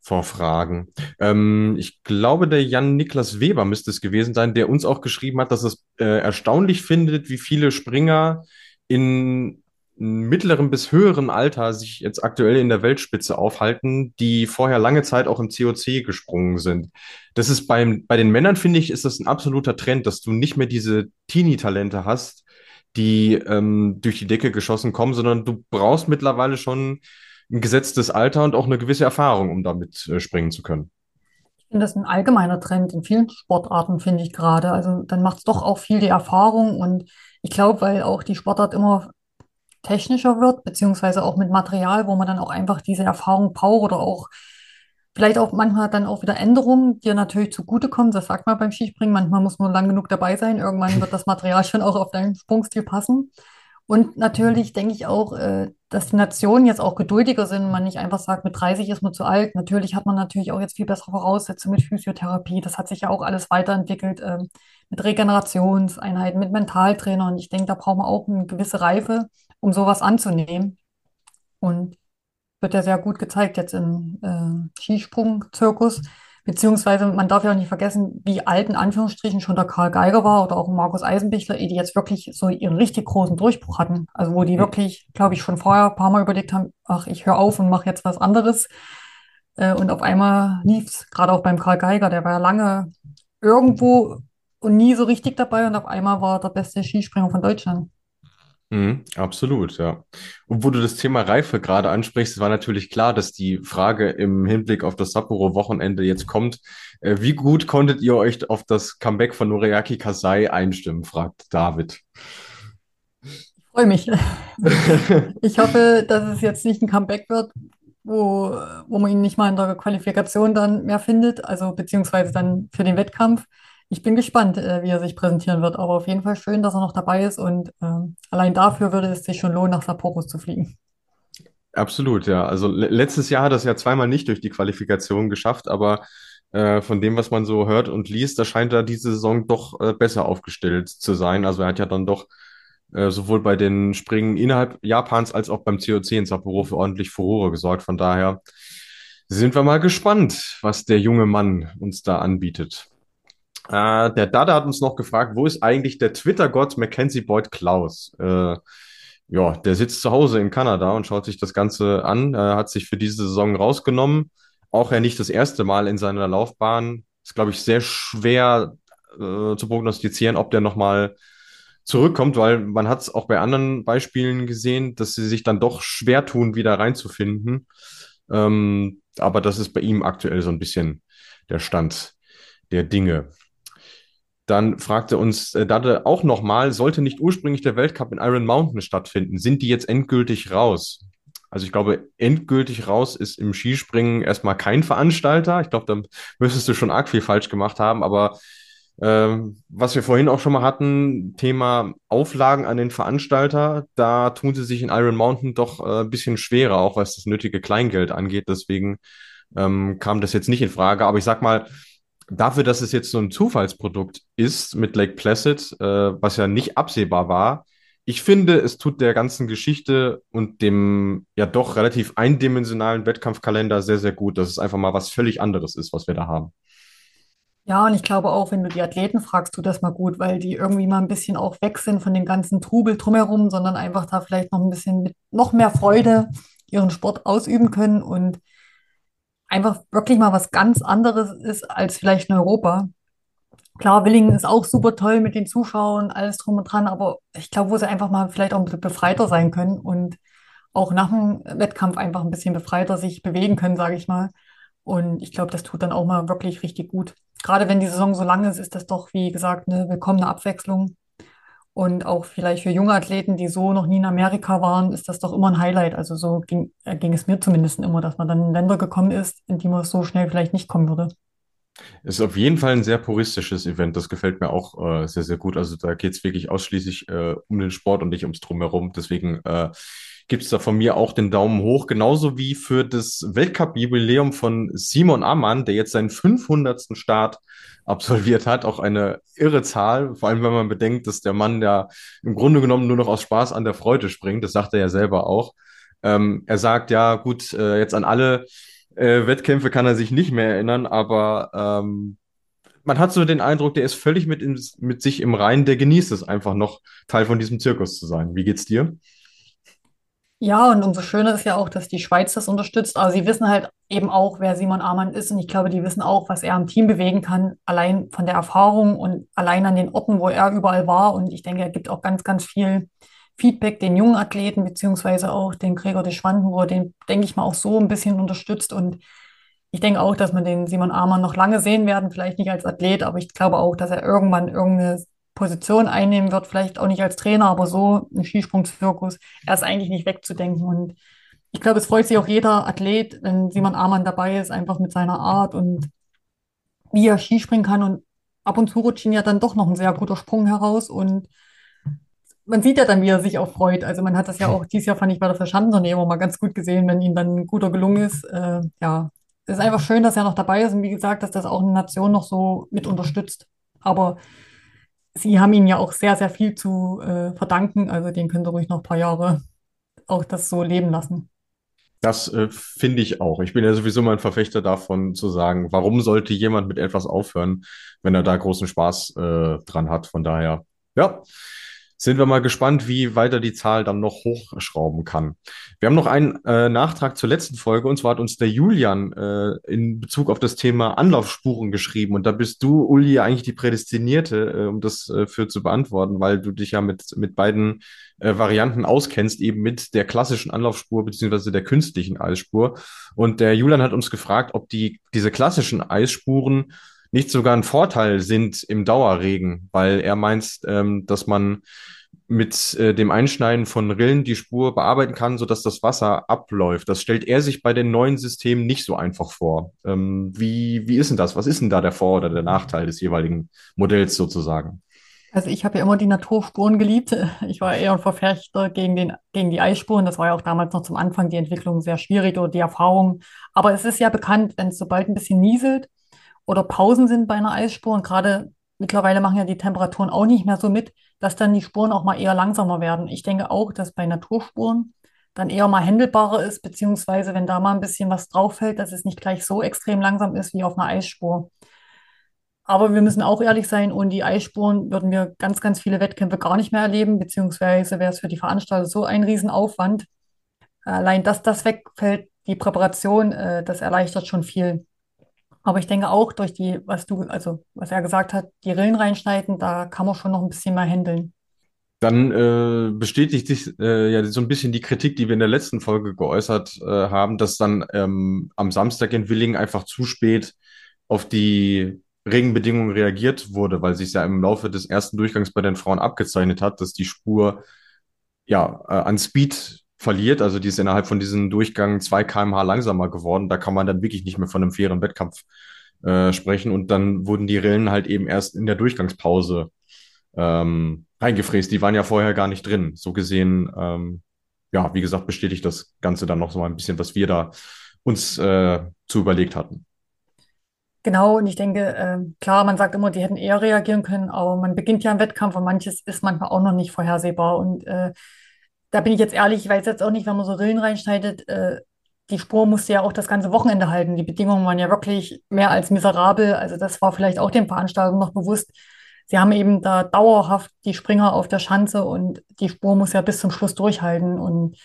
vor Fragen. Ähm, ich glaube, der Jan-Niklas Weber müsste es gewesen sein, der uns auch geschrieben hat, dass es äh, erstaunlich findet, wie viele Springer in mittlerem bis höherem Alter sich jetzt aktuell in der Weltspitze aufhalten, die vorher lange Zeit auch im COC gesprungen sind. Das ist beim, bei den Männern, finde ich, ist das ein absoluter Trend, dass du nicht mehr diese Teenie-Talente hast, die ähm, durch die Decke geschossen kommen, sondern du brauchst mittlerweile schon ein gesetztes Alter und auch eine gewisse Erfahrung, um damit äh, springen zu können. Ich finde das ein allgemeiner Trend in vielen Sportarten, finde ich gerade. Also dann macht es doch auch viel die Erfahrung und ich glaube, weil auch die Sportart immer technischer wird, beziehungsweise auch mit Material, wo man dann auch einfach diese Erfahrung braucht oder auch vielleicht auch manchmal dann auch wieder Änderungen, die natürlich zugutekommen. Das sagt man beim Skispringen. Manchmal muss man lang genug dabei sein. Irgendwann wird das Material schon auch auf deinen Sprungstil passen. Und natürlich denke ich auch, äh, dass die Nationen jetzt auch geduldiger sind man nicht einfach sagt, mit 30 ist man zu alt. Natürlich hat man natürlich auch jetzt viel bessere Voraussetzungen mit Physiotherapie. Das hat sich ja auch alles weiterentwickelt, ähm, mit Regenerationseinheiten, mit Mentaltrainer. Und ich denke, da braucht man auch eine gewisse Reife, um sowas anzunehmen. Und wird ja sehr gut gezeigt jetzt im äh, Skisprung-Zirkus. Beziehungsweise man darf ja auch nicht vergessen, wie alt in Anführungsstrichen schon der Karl Geiger war oder auch Markus Eisenbichler, die jetzt wirklich so ihren richtig großen Durchbruch hatten. Also wo die wirklich, glaube ich, schon vorher ein paar Mal überlegt haben, ach, ich höre auf und mache jetzt was anderes. Äh, und auf einmal lief es, gerade auch beim Karl Geiger, der war ja lange irgendwo und nie so richtig dabei und auf einmal war er der beste Skispringer von Deutschland. Mhm, absolut, ja. Und wo du das Thema Reife gerade ansprichst, war natürlich klar, dass die Frage im Hinblick auf das Sapporo-Wochenende jetzt kommt. Äh, wie gut konntet ihr euch auf das Comeback von Noriaki Kasai einstimmen, fragt David. Freue mich. Ich hoffe, dass es jetzt nicht ein Comeback wird, wo, wo man ihn nicht mal in der Qualifikation dann mehr findet, also beziehungsweise dann für den Wettkampf. Ich bin gespannt, äh, wie er sich präsentieren wird, aber auf jeden Fall schön, dass er noch dabei ist und ähm, allein dafür würde es sich schon lohnen, nach Sapporo zu fliegen. Absolut, ja. Also le letztes Jahr hat er es ja zweimal nicht durch die Qualifikation geschafft, aber äh, von dem, was man so hört und liest, da scheint er diese Saison doch äh, besser aufgestellt zu sein. Also er hat ja dann doch äh, sowohl bei den Springen innerhalb Japans als auch beim COC in Sapporo für ordentlich Furore gesorgt. Von daher sind wir mal gespannt, was der junge Mann uns da anbietet. Äh, der Dada hat uns noch gefragt, wo ist eigentlich der Twitter-Gott Mackenzie Boyd Klaus? Äh, ja, der sitzt zu Hause in Kanada und schaut sich das Ganze an, äh, hat sich für diese Saison rausgenommen. Auch ja nicht das erste Mal in seiner Laufbahn. Ist, glaube ich, sehr schwer äh, zu prognostizieren, ob der nochmal zurückkommt, weil man hat es auch bei anderen Beispielen gesehen, dass sie sich dann doch schwer tun, wieder reinzufinden. Ähm, aber das ist bei ihm aktuell so ein bisschen der Stand der Dinge. Dann fragte uns äh, Dade auch nochmal, sollte nicht ursprünglich der Weltcup in Iron Mountain stattfinden? Sind die jetzt endgültig raus? Also ich glaube, endgültig raus ist im Skispringen erstmal kein Veranstalter. Ich glaube, da müsstest du schon arg viel falsch gemacht haben. Aber ähm, was wir vorhin auch schon mal hatten, Thema Auflagen an den Veranstalter, da tun sie sich in Iron Mountain doch äh, ein bisschen schwerer, auch was das nötige Kleingeld angeht. Deswegen ähm, kam das jetzt nicht in Frage. Aber ich sag mal, dafür, dass es jetzt so ein Zufallsprodukt ist mit Lake Placid, äh, was ja nicht absehbar war, ich finde, es tut der ganzen Geschichte und dem ja doch relativ eindimensionalen Wettkampfkalender sehr, sehr gut, dass es einfach mal was völlig anderes ist, was wir da haben. Ja, und ich glaube auch, wenn du die Athleten fragst, tut das mal gut, weil die irgendwie mal ein bisschen auch weg sind von dem ganzen Trubel drumherum, sondern einfach da vielleicht noch ein bisschen mit noch mehr Freude ihren Sport ausüben können und einfach wirklich mal was ganz anderes ist als vielleicht in Europa. Klar, Willingen ist auch super toll mit den Zuschauern, alles drum und dran, aber ich glaube, wo sie einfach mal vielleicht auch ein bisschen befreiter sein können und auch nach dem Wettkampf einfach ein bisschen befreiter sich bewegen können, sage ich mal. Und ich glaube, das tut dann auch mal wirklich richtig gut. Gerade wenn die Saison so lang ist, ist das doch, wie gesagt, eine willkommene Abwechslung. Und auch vielleicht für junge Athleten, die so noch nie in Amerika waren, ist das doch immer ein Highlight. Also so ging, äh, ging es mir zumindest immer, dass man dann in Länder gekommen ist, in die man so schnell vielleicht nicht kommen würde. Es ist auf jeden Fall ein sehr puristisches Event. Das gefällt mir auch äh, sehr, sehr gut. Also da geht es wirklich ausschließlich äh, um den Sport und nicht ums Drumherum. Deswegen äh, gibt es da von mir auch den Daumen hoch. Genauso wie für das Weltcup-Jubiläum von Simon Ammann, der jetzt seinen 500. Start absolviert hat. Auch eine irre Zahl, vor allem wenn man bedenkt, dass der Mann ja im Grunde genommen nur noch aus Spaß an der Freude springt. Das sagt er ja selber auch. Ähm, er sagt, ja gut, äh, jetzt an alle äh, Wettkämpfe kann er sich nicht mehr erinnern, aber ähm, man hat so den Eindruck, der ist völlig mit, in, mit sich im Reinen, der genießt es einfach noch, Teil von diesem Zirkus zu sein. Wie geht's dir? Ja, und umso schöner ist ja auch, dass die Schweiz das unterstützt. Aber sie wissen halt eben auch, wer Simon Amann ist. Und ich glaube, die wissen auch, was er im Team bewegen kann, allein von der Erfahrung und allein an den Orten, wo er überall war. Und ich denke, er gibt auch ganz, ganz viel Feedback den jungen Athleten, beziehungsweise auch den Gregor de Schwandenburg, den, denke ich mal, auch so ein bisschen unterstützt. Und ich denke auch, dass wir den Simon Amann noch lange sehen werden, vielleicht nicht als Athlet, aber ich glaube auch, dass er irgendwann irgendeine Position einnehmen wird, vielleicht auch nicht als Trainer, aber so ein Skisprungzirkus, er ist eigentlich nicht wegzudenken. Und ich glaube, es freut sich auch jeder Athlet, wenn Simon Amann dabei ist, einfach mit seiner Art und wie er Skispringen kann. Und ab und zu rutscht ihn ja dann doch noch ein sehr guter Sprung heraus. Und man sieht ja dann, wie er sich auch freut. Also man hat das ja auch dieses Jahr, fand ich, bei der Verschandenunternehmung mal ganz gut gesehen, wenn ihm dann ein guter gelungen ist. Äh, ja, es ist einfach schön, dass er noch dabei ist und wie gesagt, dass das auch eine Nation noch so mit unterstützt. Aber Sie haben ihnen ja auch sehr, sehr viel zu äh, verdanken. Also den können Sie ruhig noch ein paar Jahre auch das so leben lassen. Das äh, finde ich auch. Ich bin ja sowieso mal ein Verfechter davon zu sagen, warum sollte jemand mit etwas aufhören, wenn er da großen Spaß äh, dran hat. Von daher, ja, sind wir mal gespannt, wie weiter die Zahl dann noch hochschrauben kann. Wir haben noch einen äh, Nachtrag zur letzten Folge und zwar hat uns der Julian äh, in Bezug auf das Thema Anlaufspuren geschrieben und da bist du, Uli, eigentlich die Prädestinierte, äh, um das äh, für zu beantworten, weil du dich ja mit, mit beiden äh, Varianten auskennst, eben mit der klassischen Anlaufspur beziehungsweise der künstlichen Eisspur. Und der Julian hat uns gefragt, ob die, diese klassischen Eisspuren nicht sogar ein Vorteil sind im Dauerregen, weil er meint, ähm, dass man mit äh, dem Einschneiden von Rillen die Spur bearbeiten kann, sodass das Wasser abläuft. Das stellt er sich bei den neuen Systemen nicht so einfach vor. Ähm, wie, wie ist denn das? Was ist denn da der Vor- oder der Nachteil des jeweiligen Modells sozusagen? Also ich habe ja immer die Naturspuren geliebt. Ich war eher ein Verfechter gegen den, gegen die Eisspuren. Das war ja auch damals noch zum Anfang die Entwicklung sehr schwierig oder die Erfahrung. Aber es ist ja bekannt, wenn es sobald ein bisschen nieselt, oder Pausen sind bei einer Eisspur. Und gerade mittlerweile machen ja die Temperaturen auch nicht mehr so mit, dass dann die Spuren auch mal eher langsamer werden. Ich denke auch, dass bei Naturspuren dann eher mal händelbarer ist, beziehungsweise wenn da mal ein bisschen was drauf fällt, dass es nicht gleich so extrem langsam ist wie auf einer Eisspur. Aber wir müssen auch ehrlich sein, ohne die Eisspuren würden wir ganz, ganz viele Wettkämpfe gar nicht mehr erleben, beziehungsweise wäre es für die Veranstalter so ein Riesenaufwand. Allein, dass das wegfällt, die Präparation, äh, das erleichtert schon viel. Aber ich denke auch durch die, was du, also was er gesagt hat, die Rillen reinschneiden, da kann man schon noch ein bisschen mehr handeln. Dann äh, bestätigt sich äh, ja so ein bisschen die Kritik, die wir in der letzten Folge geäußert äh, haben, dass dann ähm, am Samstag in Willingen einfach zu spät auf die Regenbedingungen reagiert wurde, weil sich ja im Laufe des ersten Durchgangs bei den Frauen abgezeichnet hat, dass die Spur ja äh, an Speed verliert. Also die ist innerhalb von diesem Durchgang 2 km/h langsamer geworden. Da kann man dann wirklich nicht mehr von einem fairen Wettkampf äh, sprechen. Und dann wurden die Rillen halt eben erst in der Durchgangspause ähm, reingefräst. Die waren ja vorher gar nicht drin. So gesehen, ähm, ja, wie gesagt, bestätigt das Ganze dann noch so mal ein bisschen, was wir da uns äh, zu überlegt hatten. Genau, und ich denke, äh, klar, man sagt immer, die hätten eher reagieren können, aber man beginnt ja im Wettkampf und manches ist manchmal auch noch nicht vorhersehbar. Und äh, da bin ich jetzt ehrlich, ich weiß jetzt auch nicht, wenn man so Rillen reinschneidet, äh, die Spur musste ja auch das ganze Wochenende halten. Die Bedingungen waren ja wirklich mehr als miserabel. Also das war vielleicht auch den Veranstaltern noch bewusst. Sie haben eben da dauerhaft die Springer auf der Schanze und die Spur muss ja bis zum Schluss durchhalten. Und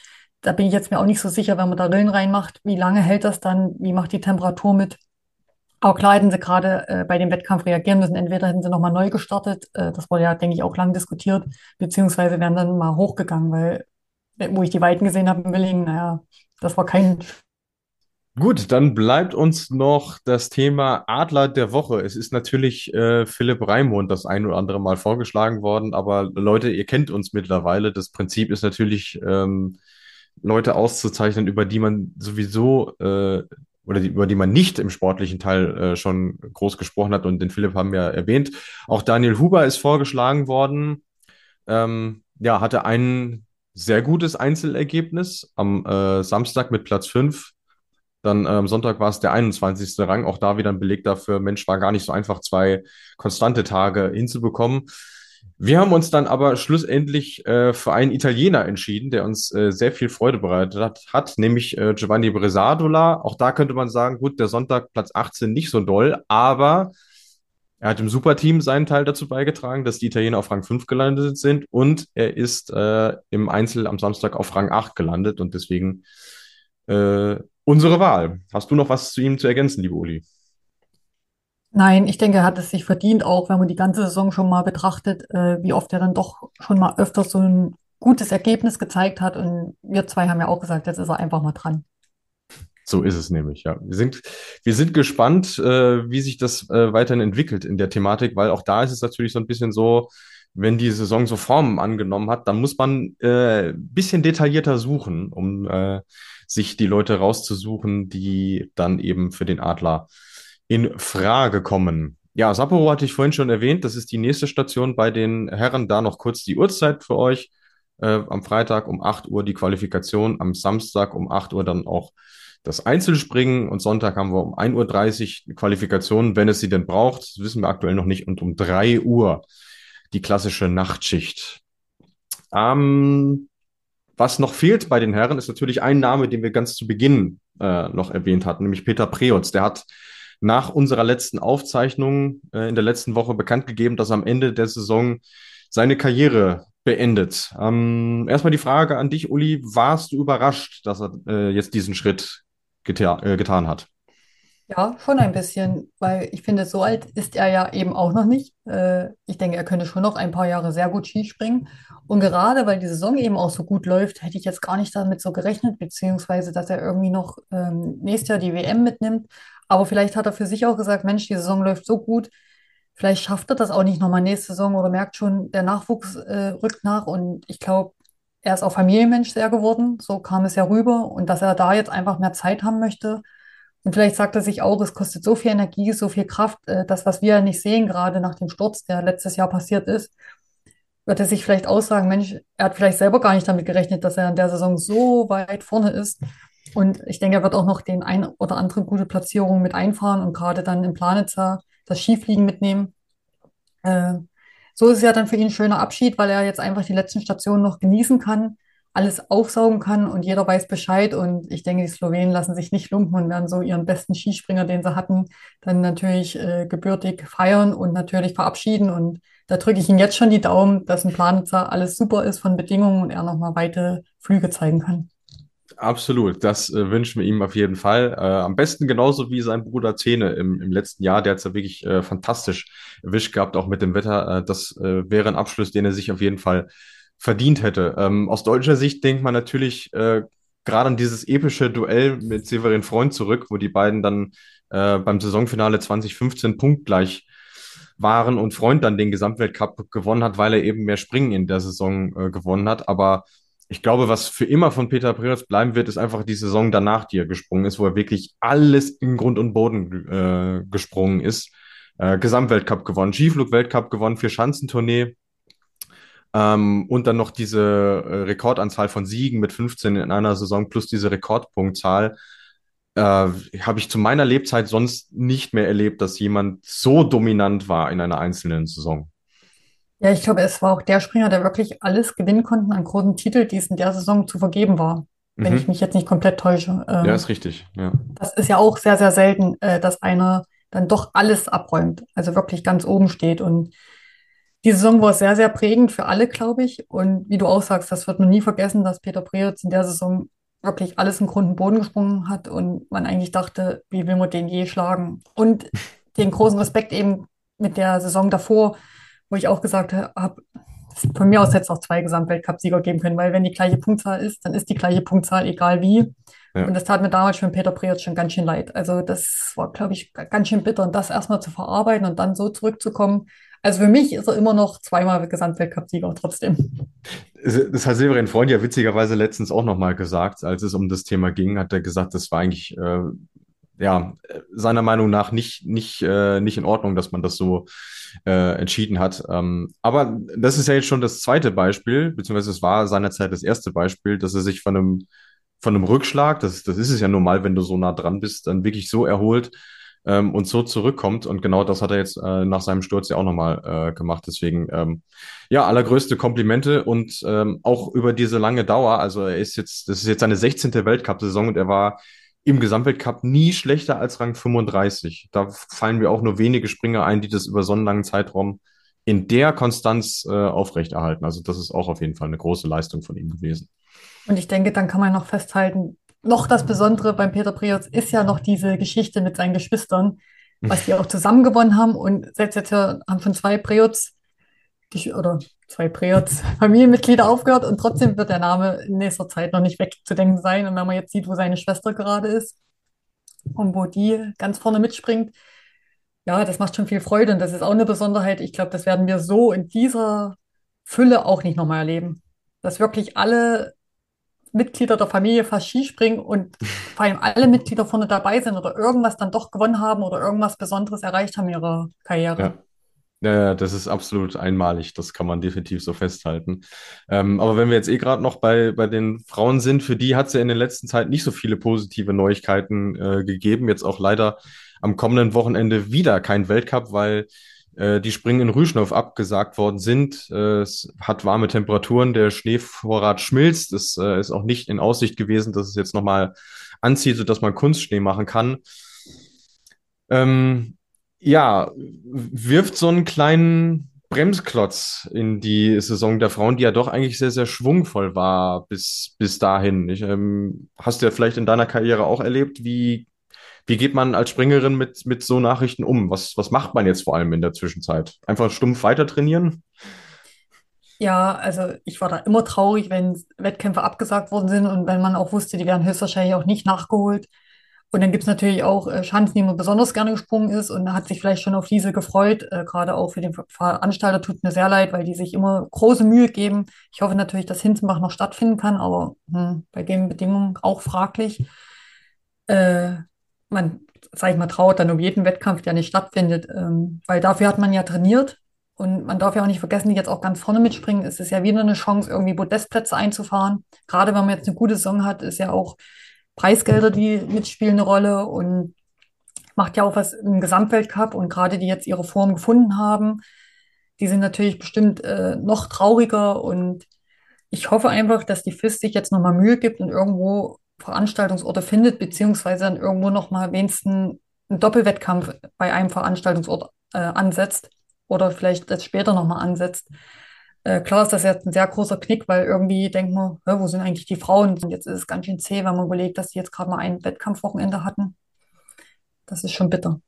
da bin ich jetzt mir auch nicht so sicher, wenn man da Rillen reinmacht, wie lange hält das dann, wie macht die Temperatur mit? Aber klar hätten sie gerade äh, bei dem Wettkampf reagieren müssen. Entweder hätten sie nochmal neu gestartet, äh, das wurde ja, denke ich, auch lang diskutiert, beziehungsweise wären dann mal hochgegangen, weil, wo ich die Weiten gesehen habe in Willingen, naja, das war kein. Gut, dann bleibt uns noch das Thema Adler der Woche. Es ist natürlich äh, Philipp Raimund das ein oder andere Mal vorgeschlagen worden, aber Leute, ihr kennt uns mittlerweile. Das Prinzip ist natürlich, ähm, Leute auszuzeichnen, über die man sowieso äh, oder die, über die man nicht im sportlichen Teil äh, schon groß gesprochen hat und den Philipp haben wir erwähnt. Auch Daniel Huber ist vorgeschlagen worden. Ähm, ja, hatte ein sehr gutes Einzelergebnis am äh, Samstag mit Platz 5. Dann äh, am Sonntag war es der 21. Rang. Auch da wieder ein Beleg dafür, Mensch, war gar nicht so einfach, zwei konstante Tage hinzubekommen. Wir haben uns dann aber schlussendlich äh, für einen Italiener entschieden, der uns äh, sehr viel Freude bereitet hat, hat nämlich äh, Giovanni Bresadola. Auch da könnte man sagen, gut, der Sonntag Platz 18 nicht so doll, aber er hat im Superteam seinen Teil dazu beigetragen, dass die Italiener auf Rang 5 gelandet sind und er ist äh, im Einzel am Samstag auf Rang 8 gelandet und deswegen äh, unsere Wahl. Hast du noch was zu ihm zu ergänzen, liebe Uli? Nein, ich denke, er hat es sich verdient, auch wenn man die ganze Saison schon mal betrachtet, äh, wie oft er dann doch schon mal öfters so ein gutes Ergebnis gezeigt hat. Und wir zwei haben ja auch gesagt, jetzt ist er einfach mal dran. So ist es nämlich, ja. Wir sind, wir sind gespannt, äh, wie sich das äh, weiterhin entwickelt in der Thematik, weil auch da ist es natürlich so ein bisschen so, wenn die Saison so Formen angenommen hat, dann muss man äh, bisschen detaillierter suchen, um äh, sich die Leute rauszusuchen, die dann eben für den Adler in Frage kommen. Ja, Sapporo hatte ich vorhin schon erwähnt. Das ist die nächste Station bei den Herren. Da noch kurz die Uhrzeit für euch. Äh, am Freitag um 8 Uhr die Qualifikation, am Samstag um 8 Uhr dann auch das Einzelspringen und Sonntag haben wir um 1.30 Uhr Qualifikation, wenn es sie denn braucht. Das wissen wir aktuell noch nicht. Und um 3 Uhr die klassische Nachtschicht. Ähm, was noch fehlt bei den Herren, ist natürlich ein Name, den wir ganz zu Beginn äh, noch erwähnt hatten, nämlich Peter Preutz. Der hat nach unserer letzten Aufzeichnung äh, in der letzten Woche bekannt gegeben, dass am Ende der Saison seine Karriere beendet. Ähm, erstmal die Frage an dich, Uli. Warst du überrascht, dass er äh, jetzt diesen Schritt geta äh, getan hat? Ja, schon ein bisschen, weil ich finde, so alt ist er ja eben auch noch nicht. Äh, ich denke, er könnte schon noch ein paar Jahre sehr gut Skispringen. Und gerade weil die Saison eben auch so gut läuft, hätte ich jetzt gar nicht damit so gerechnet, beziehungsweise, dass er irgendwie noch ähm, nächstes Jahr die WM mitnimmt. Aber vielleicht hat er für sich auch gesagt, Mensch, die Saison läuft so gut, vielleicht schafft er das auch nicht nochmal nächste Saison oder merkt schon, der Nachwuchs äh, rückt nach. Und ich glaube, er ist auch Familienmensch sehr geworden, so kam es ja rüber. Und dass er da jetzt einfach mehr Zeit haben möchte. Und vielleicht sagt er sich auch, es kostet so viel Energie, so viel Kraft, äh, das, was wir nicht sehen, gerade nach dem Sturz, der letztes Jahr passiert ist, wird er sich vielleicht aussagen, Mensch, er hat vielleicht selber gar nicht damit gerechnet, dass er in der Saison so weit vorne ist. Und ich denke, er wird auch noch den ein oder andere gute Platzierung mit einfahren und gerade dann im Planitzer das Skifliegen mitnehmen. Äh, so ist es ja dann für ihn ein schöner Abschied, weil er jetzt einfach die letzten Stationen noch genießen kann, alles aufsaugen kann und jeder weiß Bescheid. Und ich denke, die Slowenen lassen sich nicht lumpen und werden so ihren besten Skispringer, den sie hatten, dann natürlich äh, gebürtig feiern und natürlich verabschieden. Und da drücke ich ihm jetzt schon die Daumen, dass im Planitzer alles super ist von Bedingungen und er nochmal weite Flüge zeigen kann. Absolut, das äh, wünschen wir ihm auf jeden Fall. Äh, am besten genauso wie sein Bruder Zene im, im letzten Jahr. Der hat es ja wirklich äh, fantastisch erwischt gehabt, auch mit dem Wetter. Äh, das äh, wäre ein Abschluss, den er sich auf jeden Fall verdient hätte. Ähm, aus deutscher Sicht denkt man natürlich äh, gerade an dieses epische Duell mit Severin Freund zurück, wo die beiden dann beim Saisonfinale 2015 punktgleich waren und Freund dann den Gesamtweltcup gewonnen hat, weil er eben mehr Springen in der Saison gewonnen hat. Aber ich glaube, was für immer von Peter Preutz bleiben wird, ist einfach die Saison danach, die er gesprungen ist, wo er wirklich alles in Grund und Boden äh, gesprungen ist. Äh, Gesamtweltcup gewonnen, Skiflug-Weltcup gewonnen, vier Schanzentournee, ähm, und dann noch diese äh, Rekordanzahl von Siegen mit 15 in einer Saison plus diese Rekordpunktzahl. Äh, habe ich zu meiner Lebzeit sonst nicht mehr erlebt, dass jemand so dominant war in einer einzelnen Saison. Ja, ich glaube, es war auch der Springer, der wirklich alles gewinnen konnte an großen Titel, die es in der Saison zu vergeben war. Wenn ich Mhm. mich jetzt nicht komplett täusche. Ja, Ähm, ist richtig. Ja. das ist ja auch sehr, sehr selten, äh, dass einer dann doch alles abräumt, also wirklich ganz oben steht. Und die Saison war sehr, sehr prägend für alle, glaube ich. Und wie du auch sagst, das wird man nie vergessen, dass Peter Preutz in der Saison wirklich alles in Grund und Boden gesprungen hat und man eigentlich dachte, wie will man den je schlagen? Und den großen Respekt eben mit der Saison davor, wo ich auch gesagt habe, von mir aus hätte es auch zwei Gesamtweltcup-Sieger geben können, weil wenn die gleiche Punktzahl ist, dann ist die gleiche Punktzahl, egal wie. Ja. Und das tat mir damals schon Peter Preutz schon ganz schön leid. Also das war, glaube ich, ganz schön bitter, und das erstmal zu verarbeiten und dann so zurückzukommen. Also für mich ist er immer noch zweimal Gesamtweltcup-Sieger trotzdem. Das hat Severin Freund ja witzigerweise letztens auch nochmal gesagt, als es um das Thema ging, hat er gesagt, das war eigentlich äh, ja seiner Meinung nach nicht, nicht, äh, nicht in Ordnung, dass man das so äh, entschieden hat. Ähm, aber das ist ja jetzt schon das zweite Beispiel, beziehungsweise es war seinerzeit das erste Beispiel, dass er sich von einem, von einem Rückschlag, das, das ist es ja normal, wenn du so nah dran bist, dann wirklich so erholt ähm, und so zurückkommt. Und genau das hat er jetzt äh, nach seinem Sturz ja auch nochmal äh, gemacht. Deswegen, ähm, ja, allergrößte Komplimente und ähm, auch über diese lange Dauer. Also er ist jetzt, das ist jetzt seine 16. Weltcup-Saison und er war im Gesamtweltcup nie schlechter als Rang 35. Da fallen mir auch nur wenige Springer ein, die das über so einen langen Zeitraum in der Konstanz äh, aufrechterhalten. Also das ist auch auf jeden Fall eine große Leistung von ihm gewesen. Und ich denke, dann kann man noch festhalten, noch das Besondere beim Peter Preutz ist ja noch diese Geschichte mit seinen Geschwistern, was die auch zusammen gewonnen haben. Und selbst jetzt haben schon zwei gesch- oder zwei Preutz Familienmitglieder aufgehört und trotzdem wird der Name in nächster Zeit noch nicht wegzudenken sein. Und wenn man jetzt sieht, wo seine Schwester gerade ist und wo die ganz vorne mitspringt, ja, das macht schon viel Freude und das ist auch eine Besonderheit. Ich glaube, das werden wir so in dieser Fülle auch nicht nochmal erleben. Dass wirklich alle Mitglieder der Familie fast Skispringen und vor allem alle Mitglieder vorne dabei sind oder irgendwas dann doch gewonnen haben oder irgendwas Besonderes erreicht haben in ihrer Karriere. Ja. Ja, das ist absolut einmalig, das kann man definitiv so festhalten. Ähm, aber wenn wir jetzt eh gerade noch bei, bei den Frauen sind, für die hat es ja in der letzten Zeit nicht so viele positive Neuigkeiten äh, gegeben. Jetzt auch leider am kommenden Wochenende wieder kein Weltcup, weil äh, die Springen in Rüschnow abgesagt worden sind. Äh, es hat warme Temperaturen, der Schneevorrat schmilzt. Es äh, ist auch nicht in Aussicht gewesen, dass es jetzt nochmal anzieht, sodass man Kunstschnee machen kann. Ähm, ja, wirft so einen kleinen Bremsklotz in die Saison der Frauen, die ja doch eigentlich sehr, sehr schwungvoll war bis, bis dahin. Ich, ähm, hast du ja vielleicht in deiner Karriere auch erlebt, wie, wie geht man als Springerin mit, mit so Nachrichten um? Was, was macht man jetzt vor allem in der Zwischenzeit? Einfach stumpf weiter trainieren? Ja, also ich war da immer traurig, wenn Wettkämpfe abgesagt worden sind und wenn man auch wusste, die werden höchstwahrscheinlich auch nicht nachgeholt. Und dann gibt es natürlich auch äh, Schanzen, die man besonders gerne gesprungen ist und hat sich vielleicht schon auf diese gefreut. Äh, gerade auch für den Ver- Veranstalter tut mir sehr leid, weil die sich immer große Mühe geben. Ich hoffe natürlich, dass Hinzenbach noch stattfinden kann, aber hm, bei den Bedingungen auch fraglich. Äh, man, sag ich mal, trauert dann um jeden Wettkampf, der nicht stattfindet, ähm, weil dafür hat man ja trainiert. Und man darf ja auch nicht vergessen, die jetzt auch ganz vorne mitspringen. Es ist ja wieder eine Chance, irgendwie Podestplätze einzufahren. Gerade wenn man jetzt eine gute Saison hat, ist ja auch Preisgelder, die mitspielen, eine Rolle und macht ja auch was im Gesamtweltcup. Und gerade die jetzt ihre Form gefunden haben, die sind natürlich bestimmt äh, noch trauriger. Und ich hoffe einfach, dass die FIS sich jetzt nochmal Mühe gibt und irgendwo Veranstaltungsorte findet, beziehungsweise dann irgendwo nochmal wenigstens einen Doppelwettkampf bei einem Veranstaltungsort äh, ansetzt oder vielleicht das später nochmal ansetzt. Äh, klar ist das jetzt ein sehr großer Knick, weil irgendwie denkt man, wo sind eigentlich die Frauen? Und jetzt ist es ganz schön zäh, wenn man überlegt, dass die jetzt gerade mal ein Wettkampfwochenende hatten. Das ist schon bitter.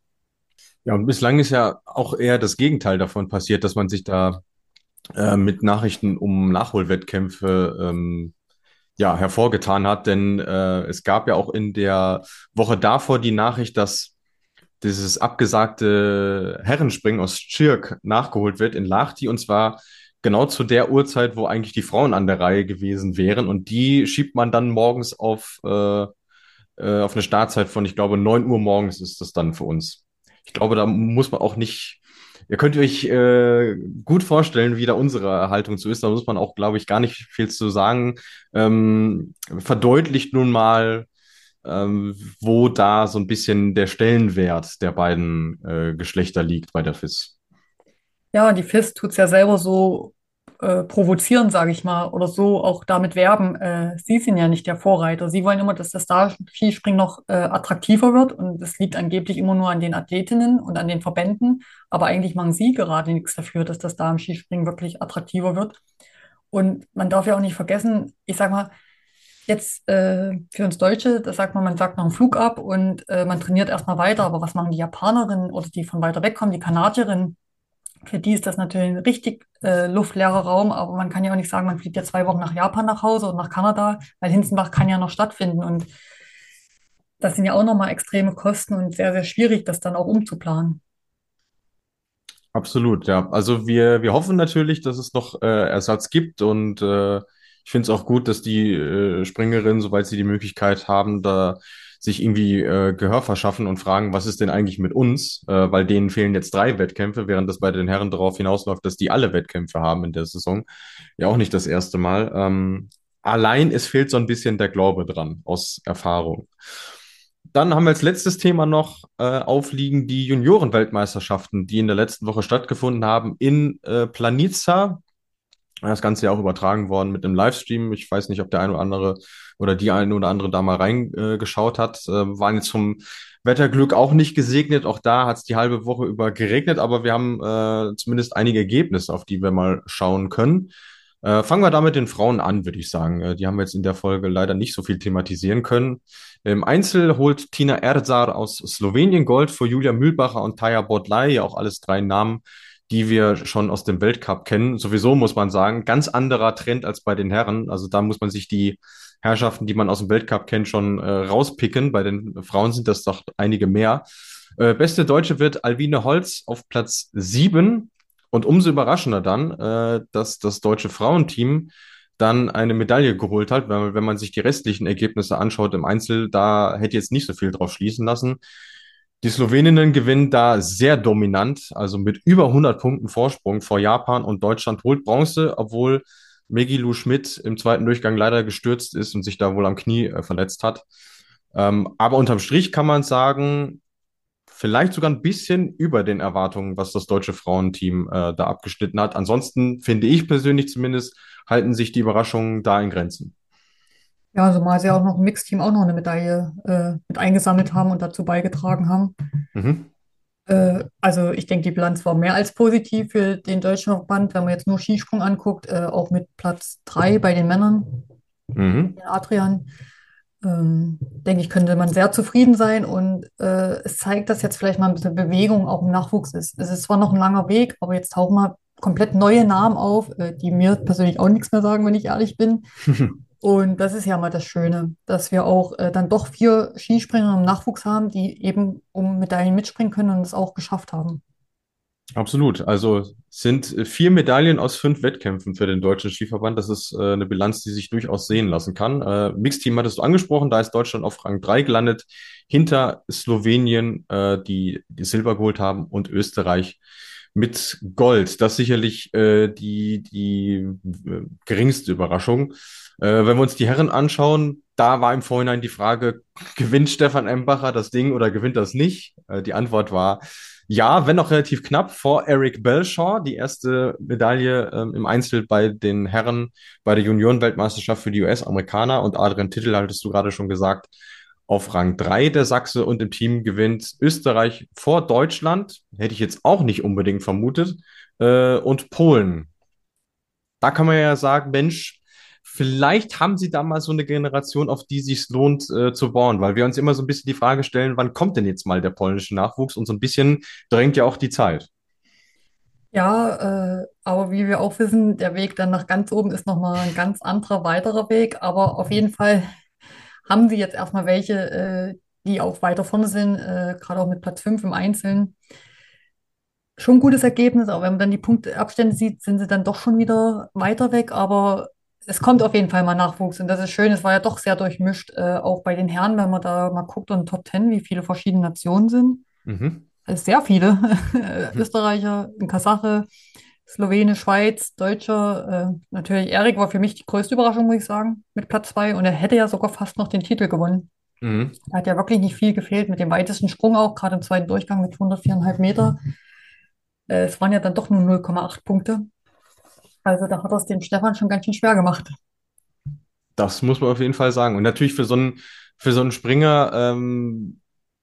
Ja, und bislang ist ja auch eher das Gegenteil davon passiert, dass man sich da äh, mit Nachrichten um Nachholwettkämpfe ähm, ja, hervorgetan hat. Denn äh, es gab ja auch in der Woche davor die Nachricht, dass dieses abgesagte Herrenspringen aus Schirk nachgeholt wird in Lahti und zwar genau zu der Uhrzeit, wo eigentlich die Frauen an der Reihe gewesen wären und die schiebt man dann morgens auf, äh, äh, auf eine Startzeit von, ich glaube, 9 Uhr morgens ist das dann für uns. Ich glaube, da muss man auch nicht Ihr könnt euch äh, gut vorstellen, wie da unsere Haltung zu ist. Da muss man auch, glaube ich, gar nicht viel zu sagen. Ähm, verdeutlicht nun mal, ähm, wo da so ein bisschen der Stellenwert der beiden äh, Geschlechter liegt bei der FIS. Ja, die FIS tut es ja selber so äh, provozieren, sage ich mal, oder so auch damit werben. Äh, sie sind ja nicht der Vorreiter. Sie wollen immer, dass das Star-Skispringen noch äh, attraktiver wird und das liegt angeblich immer nur an den Athletinnen und an den Verbänden. Aber eigentlich machen sie gerade nichts dafür, dass das Damen-Skispringen wirklich attraktiver wird. Und man darf ja auch nicht vergessen, ich sag mal, jetzt äh, für uns Deutsche, da sagt man, man sagt noch einen Flug ab und äh, man trainiert erstmal weiter. Aber was machen die Japanerinnen oder die von weiter weg kommen, die Kanadierinnen? Für die ist das natürlich ein richtig äh, luftleerer Raum, aber man kann ja auch nicht sagen, man fliegt ja zwei Wochen nach Japan nach Hause und nach Kanada, weil Hinzenbach kann ja noch stattfinden. Und das sind ja auch nochmal extreme Kosten und sehr, sehr schwierig, das dann auch umzuplanen. Absolut, ja. Also wir, wir hoffen natürlich, dass es noch äh, Ersatz gibt und äh, ich finde es auch gut, dass die äh, Springerinnen, soweit sie die Möglichkeit haben, da sich irgendwie äh, Gehör verschaffen und fragen, was ist denn eigentlich mit uns? Äh, weil denen fehlen jetzt drei Wettkämpfe, während das bei den Herren darauf hinausläuft, dass die alle Wettkämpfe haben in der Saison. Ja, auch nicht das erste Mal. Ähm, allein es fehlt so ein bisschen der Glaube dran aus Erfahrung. Dann haben wir als letztes Thema noch äh, aufliegen die Juniorenweltmeisterschaften, die in der letzten Woche stattgefunden haben in äh, Planica. Das Ganze ja auch übertragen worden mit einem Livestream. Ich weiß nicht, ob der eine oder andere oder die eine oder andere da mal reingeschaut hat. Äh, waren jetzt vom Wetterglück auch nicht gesegnet. Auch da hat es die halbe Woche über geregnet, aber wir haben äh, zumindest einige Ergebnisse, auf die wir mal schauen können. Äh, fangen wir da mit den Frauen an, würde ich sagen. Äh, die haben wir jetzt in der Folge leider nicht so viel thematisieren können. Im Einzel holt Tina Erzar aus Slowenien Gold vor Julia Mühlbacher und Taya Bodlai, auch alles drei Namen, die wir schon aus dem Weltcup kennen. Sowieso muss man sagen, ganz anderer Trend als bei den Herren. Also da muss man sich die Herrschaften, die man aus dem Weltcup kennt, schon äh, rauspicken. Bei den Frauen sind das doch einige mehr. Äh, beste Deutsche wird Alwine Holz auf Platz sieben und umso überraschender dann, äh, dass das deutsche Frauenteam dann eine Medaille geholt hat, weil wenn man sich die restlichen Ergebnisse anschaut im Einzel, da hätte jetzt nicht so viel drauf schließen lassen. Die Sloweninnen gewinnen da sehr dominant, also mit über 100 Punkten Vorsprung vor Japan und Deutschland holt Bronze, obwohl Megilu Schmidt im zweiten Durchgang leider gestürzt ist und sich da wohl am Knie äh, verletzt hat. Ähm, aber unterm Strich kann man sagen, vielleicht sogar ein bisschen über den Erwartungen, was das deutsche Frauenteam äh, da abgeschnitten hat. Ansonsten finde ich persönlich zumindest, halten sich die Überraschungen da in Grenzen. Ja, zumal sie auch noch im Mixteam auch noch eine Medaille äh, mit eingesammelt haben und dazu beigetragen haben. Mhm. Äh, also ich denke, die Bilanz war mehr als positiv für den deutschen Verband, wenn man jetzt nur Skisprung anguckt, äh, auch mit Platz 3 bei den Männern, mhm. den Adrian. Ähm, denke ich, könnte man sehr zufrieden sein und äh, es zeigt, dass jetzt vielleicht mal ein bisschen Bewegung auch im Nachwuchs ist. Es ist zwar noch ein langer Weg, aber jetzt tauchen mal komplett neue Namen auf, die mir persönlich auch nichts mehr sagen, wenn ich ehrlich bin. Und das ist ja mal das Schöne, dass wir auch äh, dann doch vier Skispringer im Nachwuchs haben, die eben um Medaillen mitspringen können und es auch geschafft haben. Absolut. Also sind vier Medaillen aus fünf Wettkämpfen für den deutschen Skiverband. Das ist äh, eine Bilanz, die sich durchaus sehen lassen kann. Äh, Mixteam hattest du angesprochen, da ist Deutschland auf Rang 3 gelandet, hinter Slowenien, äh, die, die Silber geholt haben, und Österreich mit Gold. Das sicherlich äh, die, die äh, geringste Überraschung. Äh, wenn wir uns die Herren anschauen, da war im Vorhinein die Frage, gewinnt Stefan Embacher das Ding oder gewinnt das nicht? Äh, die Antwort war ja, wenn auch relativ knapp vor Eric Belshaw, die erste Medaille ähm, im Einzel bei den Herren bei der Juniorenweltmeisterschaft für die US-Amerikaner und Adrian Tittel, hattest du gerade schon gesagt, auf Rang 3 der Sachse und im Team gewinnt Österreich vor Deutschland, hätte ich jetzt auch nicht unbedingt vermutet, äh, und Polen. Da kann man ja sagen, Mensch, vielleicht haben sie da mal so eine Generation, auf die sich lohnt äh, zu bauen, weil wir uns immer so ein bisschen die Frage stellen, wann kommt denn jetzt mal der polnische Nachwuchs und so ein bisschen drängt ja auch die Zeit. Ja, äh, aber wie wir auch wissen, der Weg dann nach ganz oben ist nochmal ein ganz anderer, weiterer Weg. Aber auf jeden Fall haben sie jetzt erstmal welche, äh, die auch weiter vorne sind, äh, gerade auch mit Platz 5 im Einzelnen. Schon ein gutes Ergebnis, aber wenn man dann die Punktabstände sieht, sind sie dann doch schon wieder weiter weg. Aber es kommt auf jeden Fall mal Nachwuchs und das ist schön. Es war ja doch sehr durchmischt, äh, auch bei den Herren, wenn man da mal guckt und Top Ten, wie viele verschiedene Nationen sind. Mhm. Sehr viele. Österreicher, ein Kasache, Slowene, Schweiz, Deutscher. Äh, natürlich, Erik war für mich die größte Überraschung, muss ich sagen, mit Platz zwei. Und er hätte ja sogar fast noch den Titel gewonnen. Mhm. Er hat ja wirklich nicht viel gefehlt mit dem weitesten Sprung auch, gerade im zweiten Durchgang mit 104,5 Meter. Äh, es waren ja dann doch nur 0,8 Punkte. Also da hat es dem Stefan schon ganz schön schwer gemacht. Das muss man auf jeden Fall sagen. Und natürlich für so einen, für so einen Springer, ähm,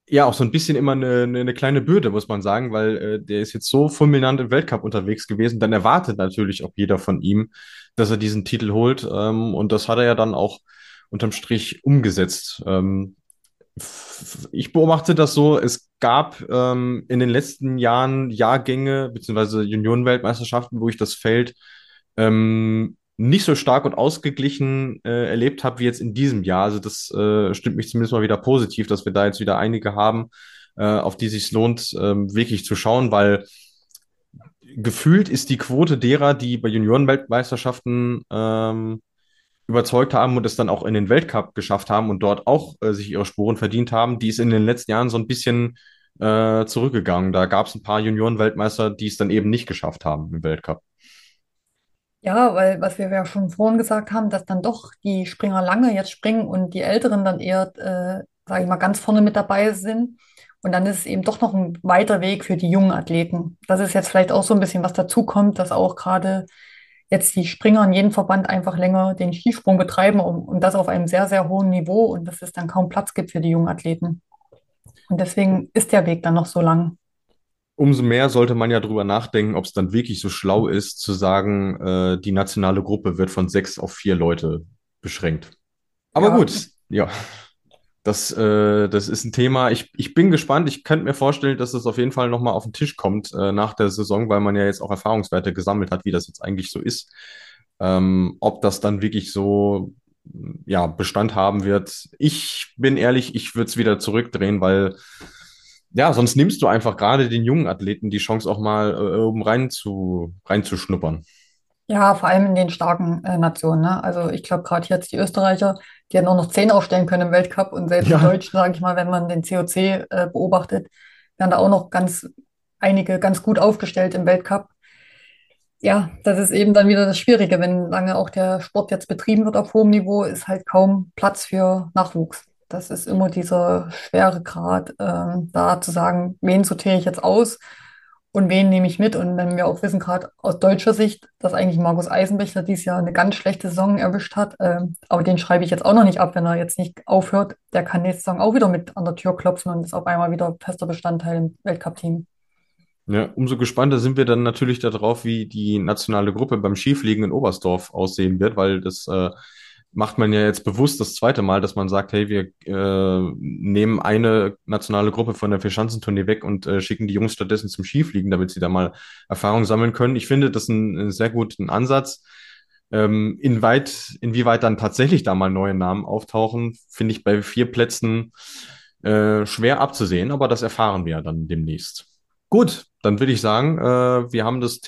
ja, auch so ein bisschen immer eine, eine, eine kleine Bürde, muss man sagen, weil äh, der ist jetzt so fulminant im Weltcup unterwegs gewesen. Dann erwartet natürlich auch jeder von ihm, dass er diesen Titel holt. Ähm, und das hat er ja dann auch unterm Strich umgesetzt. Ähm, ich beobachte das so, es gab ähm, in den letzten Jahren Jahrgänge beziehungsweise Juniorenweltmeisterschaften, wo ich das Feld ähm, nicht so stark und ausgeglichen äh, erlebt habe wie jetzt in diesem Jahr. Also das äh, stimmt mich zumindest mal wieder positiv, dass wir da jetzt wieder einige haben, äh, auf die sich lohnt, ähm, wirklich zu schauen, weil gefühlt ist die Quote derer, die bei Juniorenweltmeisterschaften ähm, überzeugt haben und es dann auch in den Weltcup geschafft haben und dort auch äh, sich ihre Spuren verdient haben, die ist in den letzten Jahren so ein bisschen äh, zurückgegangen. Da gab es ein paar Juniorenweltmeister, die es dann eben nicht geschafft haben im Weltcup. Ja, weil was wir ja schon vorhin gesagt haben, dass dann doch die Springer lange jetzt springen und die Älteren dann eher, äh, sage ich mal, ganz vorne mit dabei sind. Und dann ist es eben doch noch ein weiter Weg für die jungen Athleten. Das ist jetzt vielleicht auch so ein bisschen was dazukommt, dass auch gerade jetzt die Springer in jedem Verband einfach länger den Skisprung betreiben und, und das auf einem sehr, sehr hohen Niveau und dass es dann kaum Platz gibt für die jungen Athleten. Und deswegen ist der Weg dann noch so lang. Umso mehr sollte man ja drüber nachdenken, ob es dann wirklich so schlau ist, zu sagen, äh, die nationale Gruppe wird von sechs auf vier Leute beschränkt. Aber Ja, gut, ja, das, äh, das ist ein Thema. Ich, ich bin gespannt. Ich könnte mir vorstellen, dass es auf jeden Fall nochmal auf den Tisch kommt äh, nach der Saison, weil man ja jetzt auch Erfahrungswerte gesammelt hat, wie das jetzt eigentlich so ist. Ähm, ob das dann wirklich so ja, Bestand haben wird. Ich bin ehrlich, ich würde es wieder zurückdrehen, weil ja, sonst nimmst du einfach gerade den jungen Athleten die Chance auch mal äh, oben rein zu, reinzuschnuppern. Ja, vor allem in den starken äh, Nationen. Ne? Also ich glaube gerade jetzt die Österreicher, die hätten auch noch zehn aufstellen können im Weltcup und selbst die Ja, Deutschen, sage ich mal, wenn man den COC äh, beobachtet, wären da auch noch ganz einige ganz gut aufgestellt im Weltcup. Ja, das ist eben dann wieder das Schwierige, wenn lange auch der Sport jetzt betrieben wird auf hohem Niveau, ist halt kaum Platz für Nachwuchs. Das ist immer dieser schwere Grad, ähm, da zu sagen, wen sortiere ich jetzt aus und wen nehme ich mit. Und wenn wir auch wissen, gerade aus deutscher Sicht, dass eigentlich Markus Eisenbichler dieses Jahr eine ganz schlechte Saison erwischt hat, ähm, aber den schreibe ich jetzt auch noch nicht ab, wenn er jetzt nicht aufhört. Der kann nächste Saison auch wieder mit an der Tür klopfen und ist auf einmal wieder fester Bestandteil im Weltcup-Team. ja, umso gespannter sind wir dann natürlich darauf, wie die nationale Gruppe beim Skifliegen in Oberstdorf aussehen wird, weil das äh, macht man ja jetzt bewusst das zweite Mal, dass man sagt, hey, wir äh, nehmen eine nationale Gruppe von der Vierschanzentournee weg und äh, schicken die Jungs stattdessen zum Skifliegen, damit sie da mal Erfahrung sammeln können. Ich finde das ein, ein sehr guten Ansatz. Ähm, inweit, inwieweit dann tatsächlich da mal neue Namen auftauchen, finde ich bei vier Plätzen äh, schwer abzusehen, aber das erfahren wir ja dann demnächst. Gut, dann würde ich sagen, äh, wir haben das,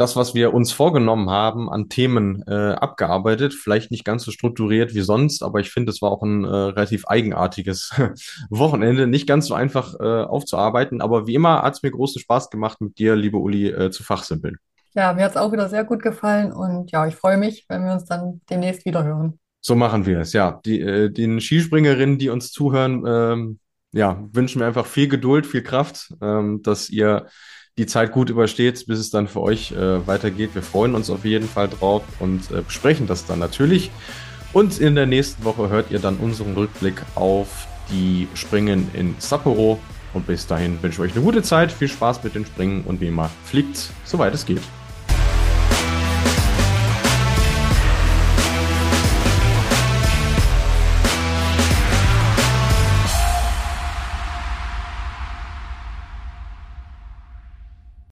das, was wir uns vorgenommen haben, an Themen äh, abgearbeitet. Vielleicht nicht ganz so strukturiert wie sonst, aber ich finde, es war auch ein äh, relativ eigenartiges Wochenende. Nicht ganz so einfach äh, aufzuarbeiten, aber wie immer hat es mir großen Spaß gemacht, mit dir, liebe Uli, äh, zu fachsimpeln. Ja, mir hat es auch wieder sehr gut gefallen und ja, ich freue mich, wenn wir uns dann demnächst wieder hören. So machen wir es, ja. Die, äh, den Skispringerinnen, die uns zuhören, ähm, ja, wünschen wir einfach viel Geduld, viel Kraft, ähm, dass ihr die Zeit gut übersteht, bis es dann für euch äh, weitergeht. Wir freuen uns auf jeden Fall drauf und äh, besprechen das dann natürlich. Und in der nächsten Woche hört ihr dann unseren Rückblick auf die Springen in Sapporo. Und bis dahin wünsche ich euch eine gute Zeit, viel Spaß mit den Springen und wie immer, fliegt, soweit es geht.